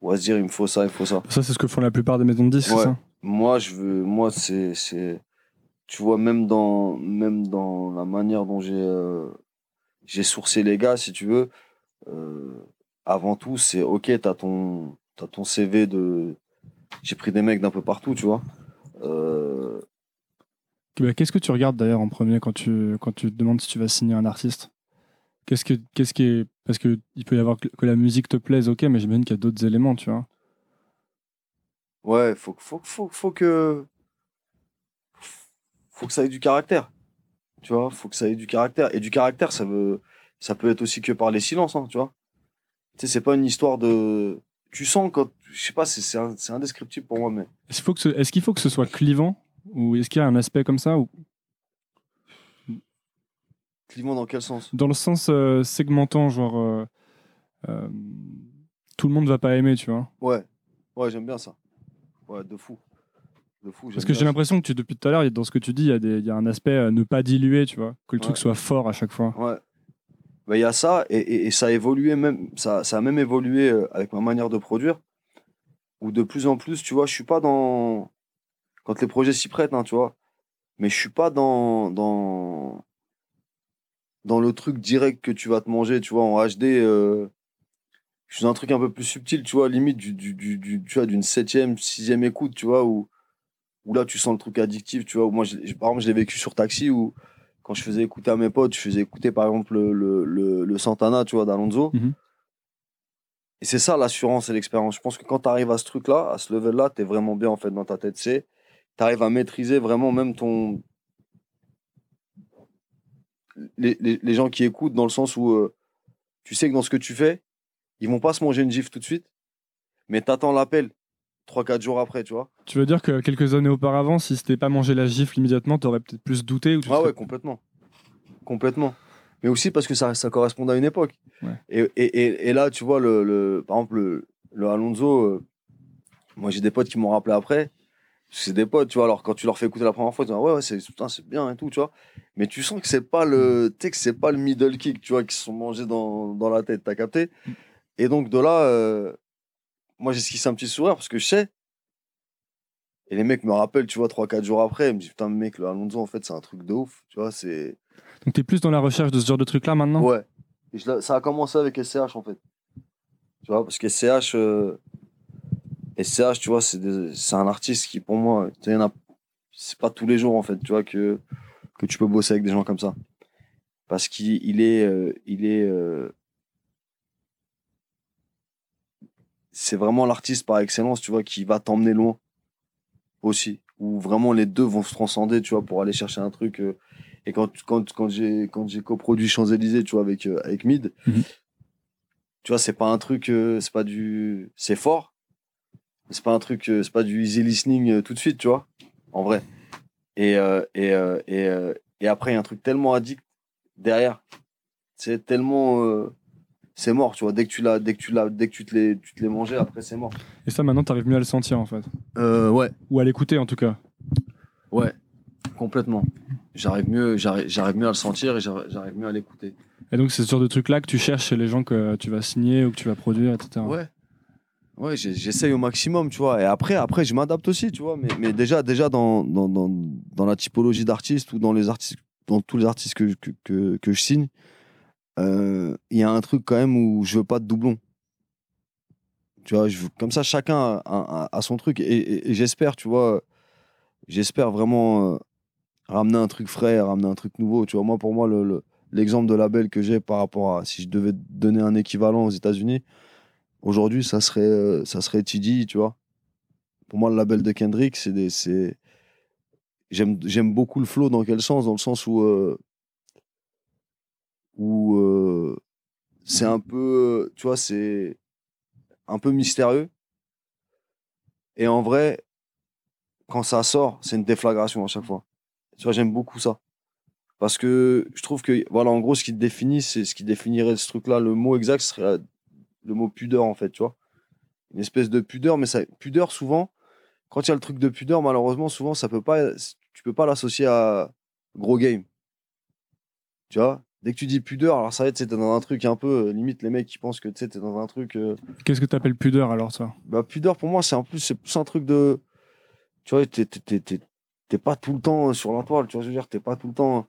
ou à se dire il me faut ça, il faut ça. Ça c'est ce que font la plupart des maisons de disques, ça? Moi je veux moi c'est c'est tu vois même dans même dans la manière dont j'ai euh, j'ai sourcé les gars si tu veux euh, avant tout c'est OK, tu as ton as ton CV de j'ai pris des mecs d'un peu partout, tu vois. Euh, qu'est-ce que tu regardes d'ailleurs en premier quand tu, quand tu te demandes si tu vas signer un artiste? Qu'est-ce que qu'est-ce qui est parce que il peut y avoir que, la musique te plaise, ok, mais j'imagine qu'il y a d'autres éléments, tu vois. Ouais, faut faut faut faut que faut que ça ait du caractère, tu vois. Faut que ça ait du caractère et du caractère, ça veut ça peut être aussi que par les silences, hein, tu vois. Tu sais, c'est pas une histoire de tu sens quand je sais pas, c'est indescriptible pour moi, mais Est-ce qu'il faut, que ce- est-ce qu'il faut que ce soit clivant Ou est-ce qu'il y a un aspect comme ça ou... clivant dans quel sens Dans le sens euh, segmentant, genre. euh, euh, tout le monde va pas aimer, tu vois. Ouais, ouais, j'aime bien ça. Ouais, de fou. De fou. Parce que j'ai l'impression que tu, depuis tout à l'heure, dans ce que tu dis, il y, a y un aspect à ne pas diluer, tu vois. Que le truc soit fort à chaque fois. Ouais. Bah, Il y a ça, et, et- et ça a évolué même, ça, ça a même évolué avec ma manière de produire, où de plus en plus, tu vois, je suis pas dans. Quand les projets s'y prêtent, hein, tu vois, mais je suis pas dans, dans. dans le truc direct que tu vas te manger, tu vois, en HD. euh, Je suis dans un truc un peu plus subtil, tu vois, limite du, du, du, du- tu vois, d'une septième, sixième écoute, tu vois, où, où là tu sens le truc addictif, tu vois. Où moi, je- par exemple, je l'ai vécu sur Taxi, où quand je faisais écouter à mes potes, je faisais écouter par exemple le, le, le, le Santana, tu vois, d'Alonso. Mhm. Et c'est ça l'assurance et l'expérience. Je pense que quand tu arrives à ce truc-là, à ce level-là, tu es vraiment bien en fait dans ta tête. C'est, tu arrives à maîtriser vraiment même ton. Les, les, les gens qui écoutent, dans le sens où euh, tu sais que dans ce que tu fais, ils vont pas se manger une gifle tout de suite, mais t'attends l'appel 3-4 jours après, tu vois. Tu veux dire que quelques années auparavant, si c'était pas mangé la gifle immédiatement, t'aurais peut-être plus douté ou tu Ah serais- ouais, complètement. Complètement. Mais aussi parce que ça, ça correspond à une époque. Ouais. Et, et, et, et là, tu vois, le, le- par exemple, le, le Alonso, euh, moi j'ai des potes qui m'ont rappelé après. C'est des potes, tu vois. Alors quand tu leur fais écouter la première fois, tu dis ah ouais, ouais c'est putain, c'est bien et tout, tu vois. Mais tu sens que c'est pas le, tu sais que c'est pas le middle kick, tu vois, qui sont mangés dans, dans la tête, t'as capté? Et donc de là, euh, moi j'ai esquissé un petit sourire parce que je sais. Et les mecs me rappellent, tu vois, 3-4 jours après, ils me disent putain, mec, le Alonso, en fait, c'est un truc de ouf, tu vois, c'est. Donc t'es plus dans la recherche de ce genre de truc-là maintenant? Ouais. Et je ça a commencé avec SCH en fait. Tu vois, parce que SCH, euh, SCH, tu vois, c'est des- c'est un artiste qui pour moi, y en a- c'est pas tous les jours en fait, tu vois, que, que tu peux bosser avec des gens comme ça. Parce qu'il il est. euh, il est euh, c'est vraiment l'artiste par excellence, tu vois, qui va t'emmener loin aussi. Où vraiment les deux vont se transcender, tu vois, pour aller chercher un truc. euh, et quand, quand, quand j'ai quand j'ai coproduit Champs-Élysées, tu vois, avec, avec Mid, Mhm. tu vois, c'est pas un truc, c'est pas du. C'est fort. C'est pas un truc, euh, c'est pas du easy listening euh, tout de suite, tu vois, en vrai. Et, euh, et, euh, et, euh, et après, il y a un truc tellement addict derrière. C'est tellement. euh, c'est mort, tu vois. Dès que tu l'as, dès que tu l'as, dès que tu te l'es, tu te l'es mangé, après c'est mort. Et ça, maintenant, t'arrives mieux à le sentir en fait. Ouais. Ou à l'écouter en tout cas. Ouais, complètement. J'arrive mieux, j'arrive, j'arrive mieux à le sentir et j'arrive j'arrive mieux à l'écouter. Et donc, c'est ce genre de truc-là que tu cherches chez les gens que tu vas signer ou que tu vas produire, etc. Ouais. Ouais, j'essaye au maximum, tu vois. Et après, après, je m'adapte aussi, tu vois. Mais, déjà, déjà dans, dans, dans, la typologie d'artistes ou dans les artistes, dans tous les artistes que, que, que, je signe, euh, il y a un truc quand même où je veux pas de doublon. Tu vois, je comme ça, chacun a, son truc. Et, j'espère, tu vois, j'espère vraiment euh, ramener un truc frais, ramener un truc nouveau. Tu vois, moi, pour moi, le- le, l'exemple de label que j'ai par rapport à si je devais donner un équivalent aux États-Unis, aujourd'hui, ça serait, euh, ça serait TD, tu vois. Pour moi, le label de Kendrick, c'est c'est- J'aime, j'aime beaucoup le flow dans quel sens? Dans le sens où. euh, où euh, c'est un peu. Tu vois, c'est un peu mystérieux. Et en vrai, quand ça sort, c'est une déflagration à chaque fois. Tu vois, j'aime beaucoup ça. Parce que je trouve que, voilà, en gros, ce qui définit, c'est ce qui définirait ce truc-là. Le mot exact serait le mot pudeur, en fait, tu vois. Une espèce de pudeur, mais ça, pudeur, souvent, quand il y a le truc de pudeur, malheureusement, souvent, ça peut pas, tu peux pas l'associer à gros game. Tu vois? Dès que tu dis pudeur, alors ça va être, t'es dans un truc un peu, euh, limite, les mecs qui pensent que tu sais, t'es dans un truc. euh, Qu'est-ce que t'appelles pudeur alors, ça? Bah, pudeur, pour moi, c'est en plus, c'est plus un truc de. Tu vois, t'es, t'es, t'es, t'es- t'es pas tout le temps sur la toile, tu vois, je veux dire, t'es pas tout le temps.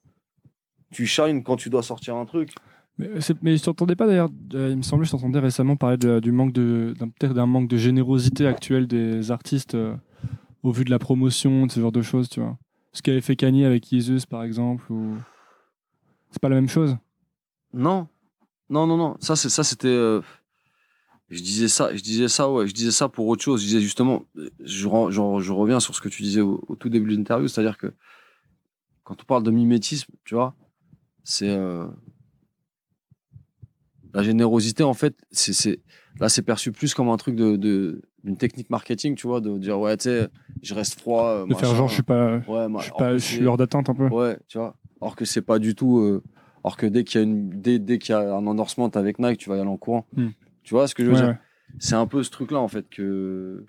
Tu shines quand tu dois sortir un truc. Mais, c'est- mais je t'entendais pas d'ailleurs, euh, il me semblait, je t'entendais récemment parler du manque de, peut-être d'un manque de générosité actuelle des artistes euh, au vu de la promotion, ce genre de choses, tu vois. Ce qu'avait fait Kanye avec Yeezus, par exemple, ou... C'est pas la même chose? Non, non, non, non. Ça, ça, c'était. euh, Je disais ça, je disais ça, ouais, je disais ça pour autre chose. Je disais justement, euh, je, reviens sur ce que tu disais au, tout début de l'interview, c'est-à-dire que quand on parle de mimétisme, tu vois, c'est euh, la générosité en fait, c'est là c'est perçu plus comme un truc de, de d'une technique marketing, tu vois, de dire ouais, tu sais, je reste froid. euh, De faire genre, je suis pas, Ouais, ma- je suis, pas, je suis l'heure d'attente un peu. Ouais, tu vois. Alors que c'est pas du tout. euh, alors que dès qu'il y a une, dès, dès qu'il y a un endorsement avec Nike, tu vas y aller en courant. Hmm. Tu vois ce que je veux Ouais, dire? ouais. C'est un peu ce truc-là en fait que.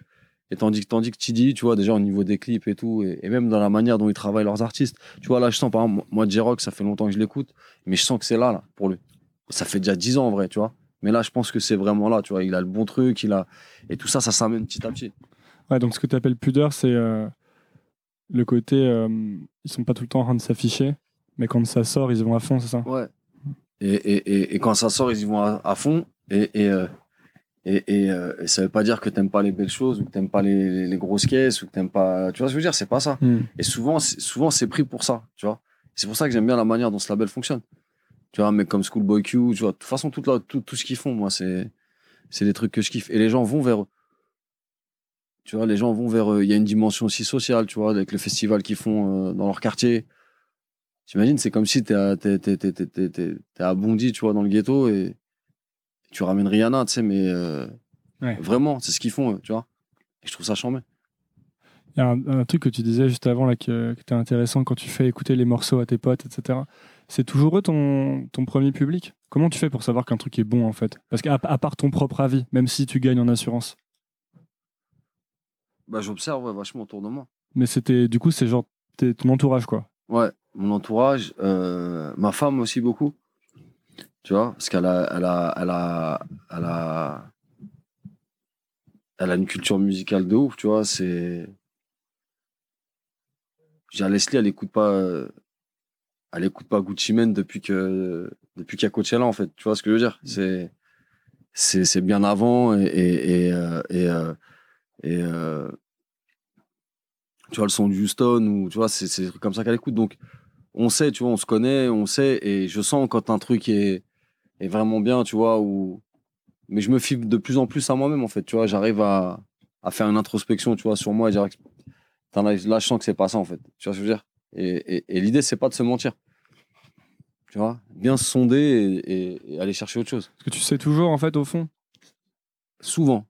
Et tandis, que- tandis que Tidy, tu vois, déjà au niveau des clips et tout, et, et même dans la manière dont ils travaillent leurs artistes, tu vois, là, je sens, par exemple, moi, J-Rock, ça fait longtemps que je l'écoute, mais je sens que c'est là, là, pour lui. Ça fait déjà 10 ans, en vrai, tu vois. Mais là, je pense que c'est vraiment là, tu vois. Il a le bon truc, il a. Et tout ça, ça s'amène petit à petit. Ouais, donc ce que tu appelles pudeur, c'est euh, le côté. euh, ils sont pas tout le temps en train de s'afficher, mais quand ça sort, ils y vont à fond, c'est ça? Ouais. Et, et, et, et quand ça sort, ils y vont à, à fond. Et, et, euh, et, et, euh, et ça veut pas dire que t'aimes pas les belles choses, ou que t'aimes pas les, les, les grosses caisses, ou que t'aimes pas. Tu vois ce que je veux dire? C'est pas ça. Hmm. Et souvent, c'est- souvent c'est pris pour ça, tu vois. C'est pour ça que j'aime bien la manière dont ce label fonctionne. Tu vois, mec comme Schoolboy Q, tu vois. De toute façon, tout, tout, tout ce qu'ils font, moi, c'est, c'est des trucs que je kiffe. Et les gens vont vers eux. Tu vois, les gens vont vers eux. Il y a une dimension aussi sociale, tu vois, avec le festival qu'ils font euh, dans leur quartier. T'imagines, c'est comme si t'es à, t'es, t'es, t'es, t'es, t'es, t'es- t'es à Bondy, tu vois, dans le ghetto, et tu ramènes Rihanna, tu sais, mais euh, Ouais. vraiment, c'est ce qu'ils font, tu vois. Et je trouve ça charmé. Il y a un, un truc que tu disais juste avant là, que, qui était intéressant quand tu fais écouter les morceaux à tes potes, etc. C'est toujours eux ton, ton premier public? Comment tu fais pour savoir qu'un truc est bon en fait? Parce qu'à à part ton propre avis, même si tu gagnes en assurance. Bah, j'observe ouais, vachement autour de moi. Mais c'était du coup, c'est genre ton entourage quoi. Ouais, mon entourage, euh, ma femme aussi beaucoup. Tu vois, parce qu'elle a, elle a, elle a, elle a, elle a une culture musicale de ouf, tu vois. C'est. J'ai Leslie, elle écoute pas, euh, elle écoute pas Gucci Mane depuis que, depuis qu'il y a Coachella, en fait. Tu vois ce que je veux dire? C'est, c'est, c'est bien avant et, et, et, euh, et, euh, et, euh, tu vois, le son de Houston ou, tu vois, c'est, c'est des trucs comme ça qu'elle écoute. Donc, on sait, tu vois, on se connaît, on sait, et je sens quand un truc est, est vraiment bien, tu vois, ou... mais je me fie de plus en plus à moi-même, en fait, tu vois, j'arrive à, à faire une introspection, tu vois, sur moi et dire, là, je sens que c'est pas ça, en fait, tu vois ce que je veux dire? Et, et, et l'idée, c'est pas de se mentir, tu vois, bien se sonder et, et- et aller chercher autre chose. Parce que tu sais toujours en fait au fond. Souvent,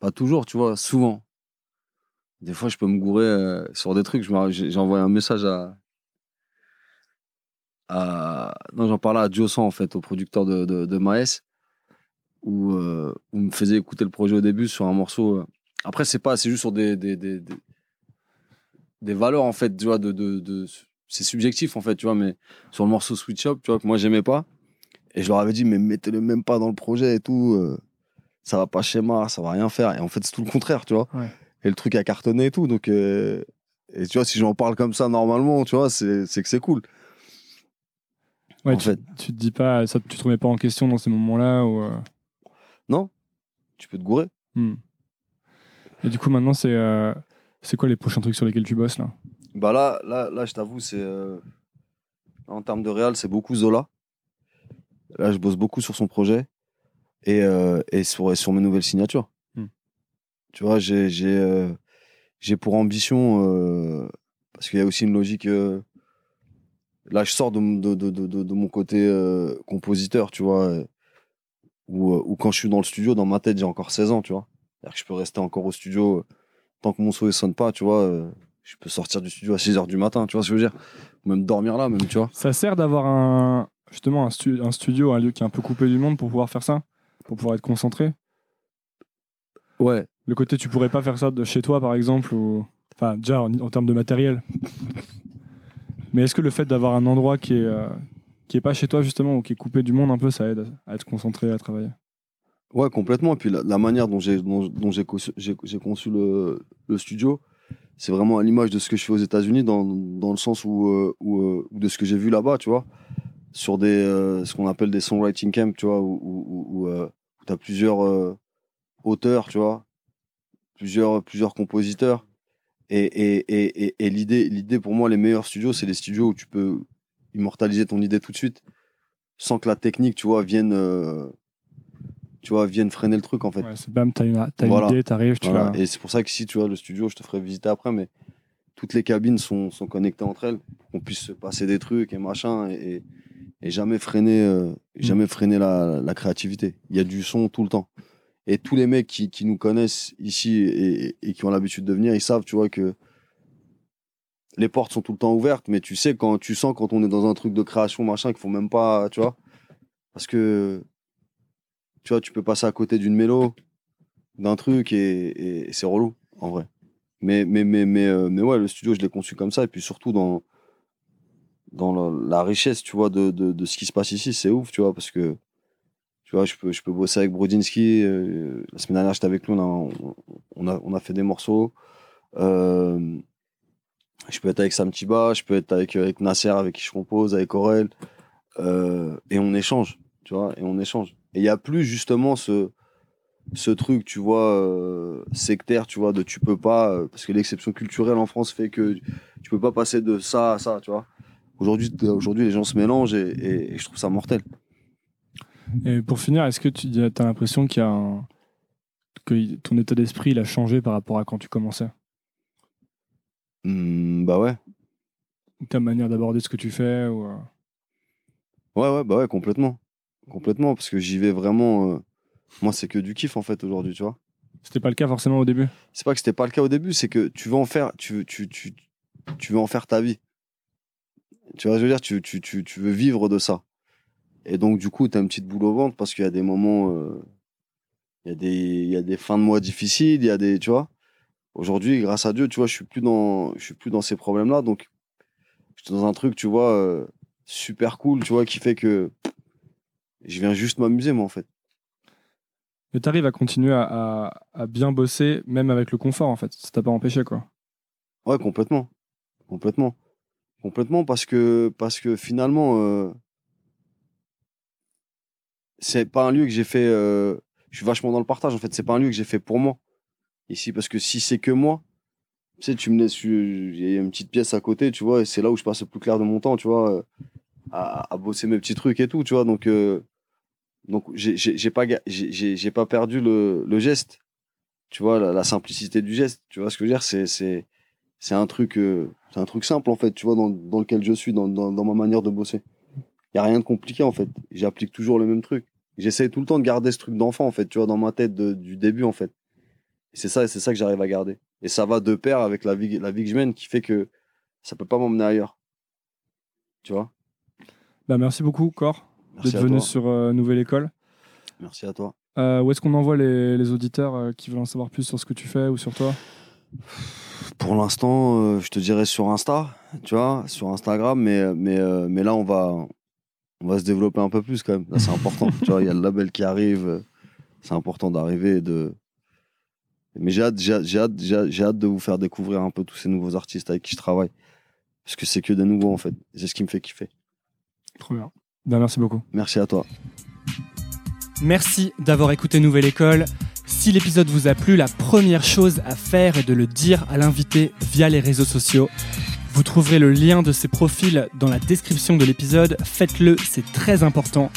pas toujours, tu vois, souvent. Des fois, je peux me gourer euh, sur des trucs. J'ai j'ai envoyé un message à. à... Non, j'en parlais à Josan, en fait, au producteur de, de, de Maes, où, euh, où il me faisait écouter le projet au début sur un morceau. euh. Après, c'est pas, c'est juste sur des, des, des, des, des valeurs, en fait, tu vois, de. de, de... C'est subjectif, en fait, tu vois, mais sur le morceau Switch Up, tu vois, que moi, j'aimais pas. Et je leur avais dit, mais mettez-le même pas dans le projet et tout. euh, ça va pas schéma, ça va rien faire. Et en fait, c'est tout le contraire, tu vois. Ouais. Et le truc a cartonné et tout. Donc, euh, et tu vois, si j'en parle comme ça normalement, tu vois, c'est que c'est cool. Ouais, en tu, fait, tu te dis pas, ça, tu te remets pas en question dans ces moments-là ou. euh, non, tu peux te gourer. hmm. Et du coup maintenant c'est c'est quoi les prochains trucs sur lesquels tu bosses là? Bah là, là, là je t'avoue, c'est. euh, en termes de réal, c'est beaucoup Zola. Là, je bosse beaucoup sur son projet et, euh, et sur, et sur mes nouvelles signatures. Hmm. Tu vois, j'ai j'ai euh, j'ai pour ambition, euh, parce qu'il y a aussi une logique. euh, là, je sors de, mon- de, de, de, de- de mon côté euh, compositeur, tu vois, euh, où, euh, où quand je suis dans le studio, dans ma tête, j'ai encore 16 ans, tu vois. C'est-à-dire que je peux rester encore au studio euh, tant que mon souhait sonne pas, tu vois. euh, je peux sortir du studio à 6 heures du matin, tu vois ce que je veux dire? Même dormir là, même, tu vois. Ça sert d'avoir un justement un, stu- un studio, un lieu qui est un peu coupé du monde pour pouvoir faire ça, pour pouvoir être concentré? Ouais. Le côté tu pourrais pas faire ça de chez toi par exemple ou enfin déjà en, en termes de matériel. Mais est-ce que le fait d'avoir un endroit qui est euh, qui est pas chez toi justement ou qui est coupé du monde un peu ça aide à être concentré à travailler? Ouais, complètement. Et puis la, la manière dont j'ai dont, dont j'ai conçu, le studio, c'est vraiment à l'image de ce que je fais aux États-Unis, dans, dans le sens où, euh, euh, de ce que j'ai vu là-bas, tu vois, sur des euh, ce qu'on appelle des songwriting camps, tu vois, où, où t'as plusieurs auteurs, tu vois, plusieurs plusieurs compositeurs. Et, l'idée l'idée pour moi, les meilleurs studios, c'est les studios où tu peux immortaliser ton idée tout de suite, sans que la technique, tu vois, vienne tu vois, vienne freiner le truc en fait. Ouais, c'est bam, t'as une, Voilà. une idée, t'arrives, tu Voilà. vas. Et c'est pour ça que si tu vois le studio, je te ferai visiter après, mais toutes les cabines sont, sont connectées entre elles pour qu'on puisse se passer des trucs et machin et, et- jamais freiner, euh, jamais freiner la, la créativité. Il y a du son tout le temps. Et tous les mecs qui, qui nous connaissent ici et, et qui ont l'habitude de venir, ils savent, tu vois, que les portes sont tout le temps ouvertes, mais tu sais, quand tu sens quand on est dans un truc de création, machin, qu'il faut même pas, tu vois. Parce que, tu vois, tu peux passer à côté d'une mélo, d'un truc, et, c'est relou, en vrai. Mais, mais, mais, mais, euh, mais ouais, le studio, je l'ai conçu comme ça, et puis surtout dans, dans la, richesse, tu vois, de, de, de ce qui se passe ici, c'est ouf, tu vois, parce que, tu vois, je peux, je peux bosser avec Brodinski. euh, la semaine dernière, j'étais avec lui, on a, on a, on a fait des morceaux. Euh, je peux être avec Sam Tiba, je peux être avec, avec Nasser, avec qui je compose, avec Aurel. Et on échange, tu vois, et on échange. Et il n'y a plus justement ce, ce truc, tu vois, euh, sectaire, tu vois, de tu peux pas, euh, parce que l'exception culturelle en France fait que tu peux pas passer de ça à ça, tu vois. Aujourd'hui, aujourd'hui les gens se mélangent et, et- et je trouve ça mortel. Et pour finir, est-ce que tu as l'impression qu'il y a un... que ton état d'esprit il a changé par rapport à quand tu commençais? Hmm, bah ouais. Ta manière d'aborder ce que tu fais ou, euh, Ouais, ouais, bah ouais, complètement. Complètement, parce que j'y vais vraiment. euh, Moi, c'est que du kiff en fait aujourd'hui, tu vois. C'était pas le cas forcément au début? C'est pas que c'était pas le cas au début, c'est que tu veux en faire, tu, veux- tu, tu, tu veux en faire ta vie. Tu vois, je veux dire, tu, tu, tu, tu veux vivre de ça. Et donc, du coup, tu as une petite boule au ventre parce qu'il y a des moments, euh, il y, a des- il y a des fins de mois difficiles, il y a des, tu vois. Aujourd'hui, grâce à Dieu, tu vois, je suis plus dans, je suis plus dans ces problèmes-là. Donc, je suis dans un truc, tu vois, euh, super cool, tu vois, qui fait que je viens juste m'amuser, moi, en fait. Mais tu arrives à continuer à, à- à bien bosser, même avec le confort, en fait. Ça t'a pas empêché, quoi. Ouais, complètement. Complètement. Complètement parce que, parce que finalement, euh, c'est pas un lieu que j'ai fait. euh, je suis vachement dans le partage en fait. C'est pas un lieu que j'ai fait pour moi. Ici, parce que si c'est que moi, tu sais, tu me laisses. Il y a une petite pièce à côté, tu vois, et c'est là où je passe le plus clair de mon temps, tu vois, euh, à, à bosser mes petits trucs et tout, tu vois. Donc, euh, donc j'ai pas, j'ai- pas perdu le, le geste, tu vois, la, simplicité du geste, tu vois ce que je veux dire? C'est c'est c'est un truc euh, c'est un truc simple en fait tu vois dans, dans lequel je suis dans, dans, dans ma manière de bosser. Il y a rien de compliqué en fait. J'applique toujours le même truc. J'essaie tout le temps de garder ce truc d'enfant en fait tu vois dans ma tête du début en fait. C'est ça c'est ça que j'arrive à garder. Et ça va de pair avec la vie la vie que je mène qui fait que ça peut pas m'emmener ailleurs. Tu vois? Bah, merci beaucoup, Cor, d'être venu sur euh, Nouvelle École. merci à toi. Euh, où est-ce qu'on envoie les, les auditeurs euh, qui veulent en savoir plus sur ce que tu fais ou sur toi? Pour l'instant euh, je te dirais sur Insta tu vois sur Instagram mais mais euh, mais là on va on va se développer un peu plus quand même. Là c'est important tu vois il y a le label qui arrive c'est important d'arriver et de mais j'ai hâte j'ai hâte j'ai hâte j'ai hâte- j'ai hâte de vous faire découvrir un peu tous ces nouveaux artistes avec qui je travaille. Parce que c'est que des nouveaux en fait. C'est ce qui me fait kiffer. Trop bien. Bah, merci beaucoup. merci à toi Merci d'avoir écouté Nouvelle École. Si l'épisode vous a plu, la première chose à faire est de le dire à l'invité via les réseaux sociaux. Vous trouverez le lien de ses profils dans la description de l'épisode. Faites-le, c'est très important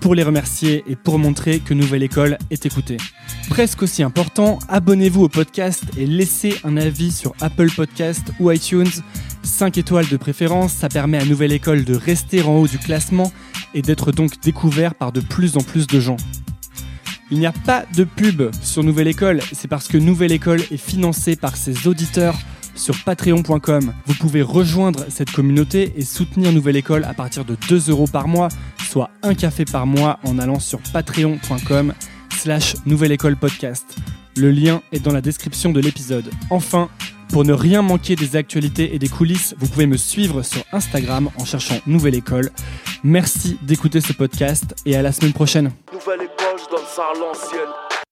pour les remercier et pour montrer que Nouvelle École est écoutée. Presque aussi important, abonnez-vous au podcast et laissez un avis sur Apple Podcast ou iTunes. 5 étoiles de préférence, ça permet à Nouvelle École de rester en haut du classement et d'être donc découvert par de plus en plus de gens. Il n'y a pas de pub sur Nouvelle École, c'est parce que Nouvelle École est financée par ses auditeurs sur patreon.com. Vous pouvez rejoindre cette communauté et soutenir Nouvelle École à partir de 2 euros par mois, soit un café par mois en allant sur patreon.com slash Nouvelle École Podcast. Le lien est dans la description de l'épisode. Enfin, pour ne rien manquer des actualités et des coulisses, vous pouvez me suivre sur Instagram en cherchant Nouvelle École. Merci d'écouter ce podcast et à la semaine prochaine. Nouvelle école, je donne ça à.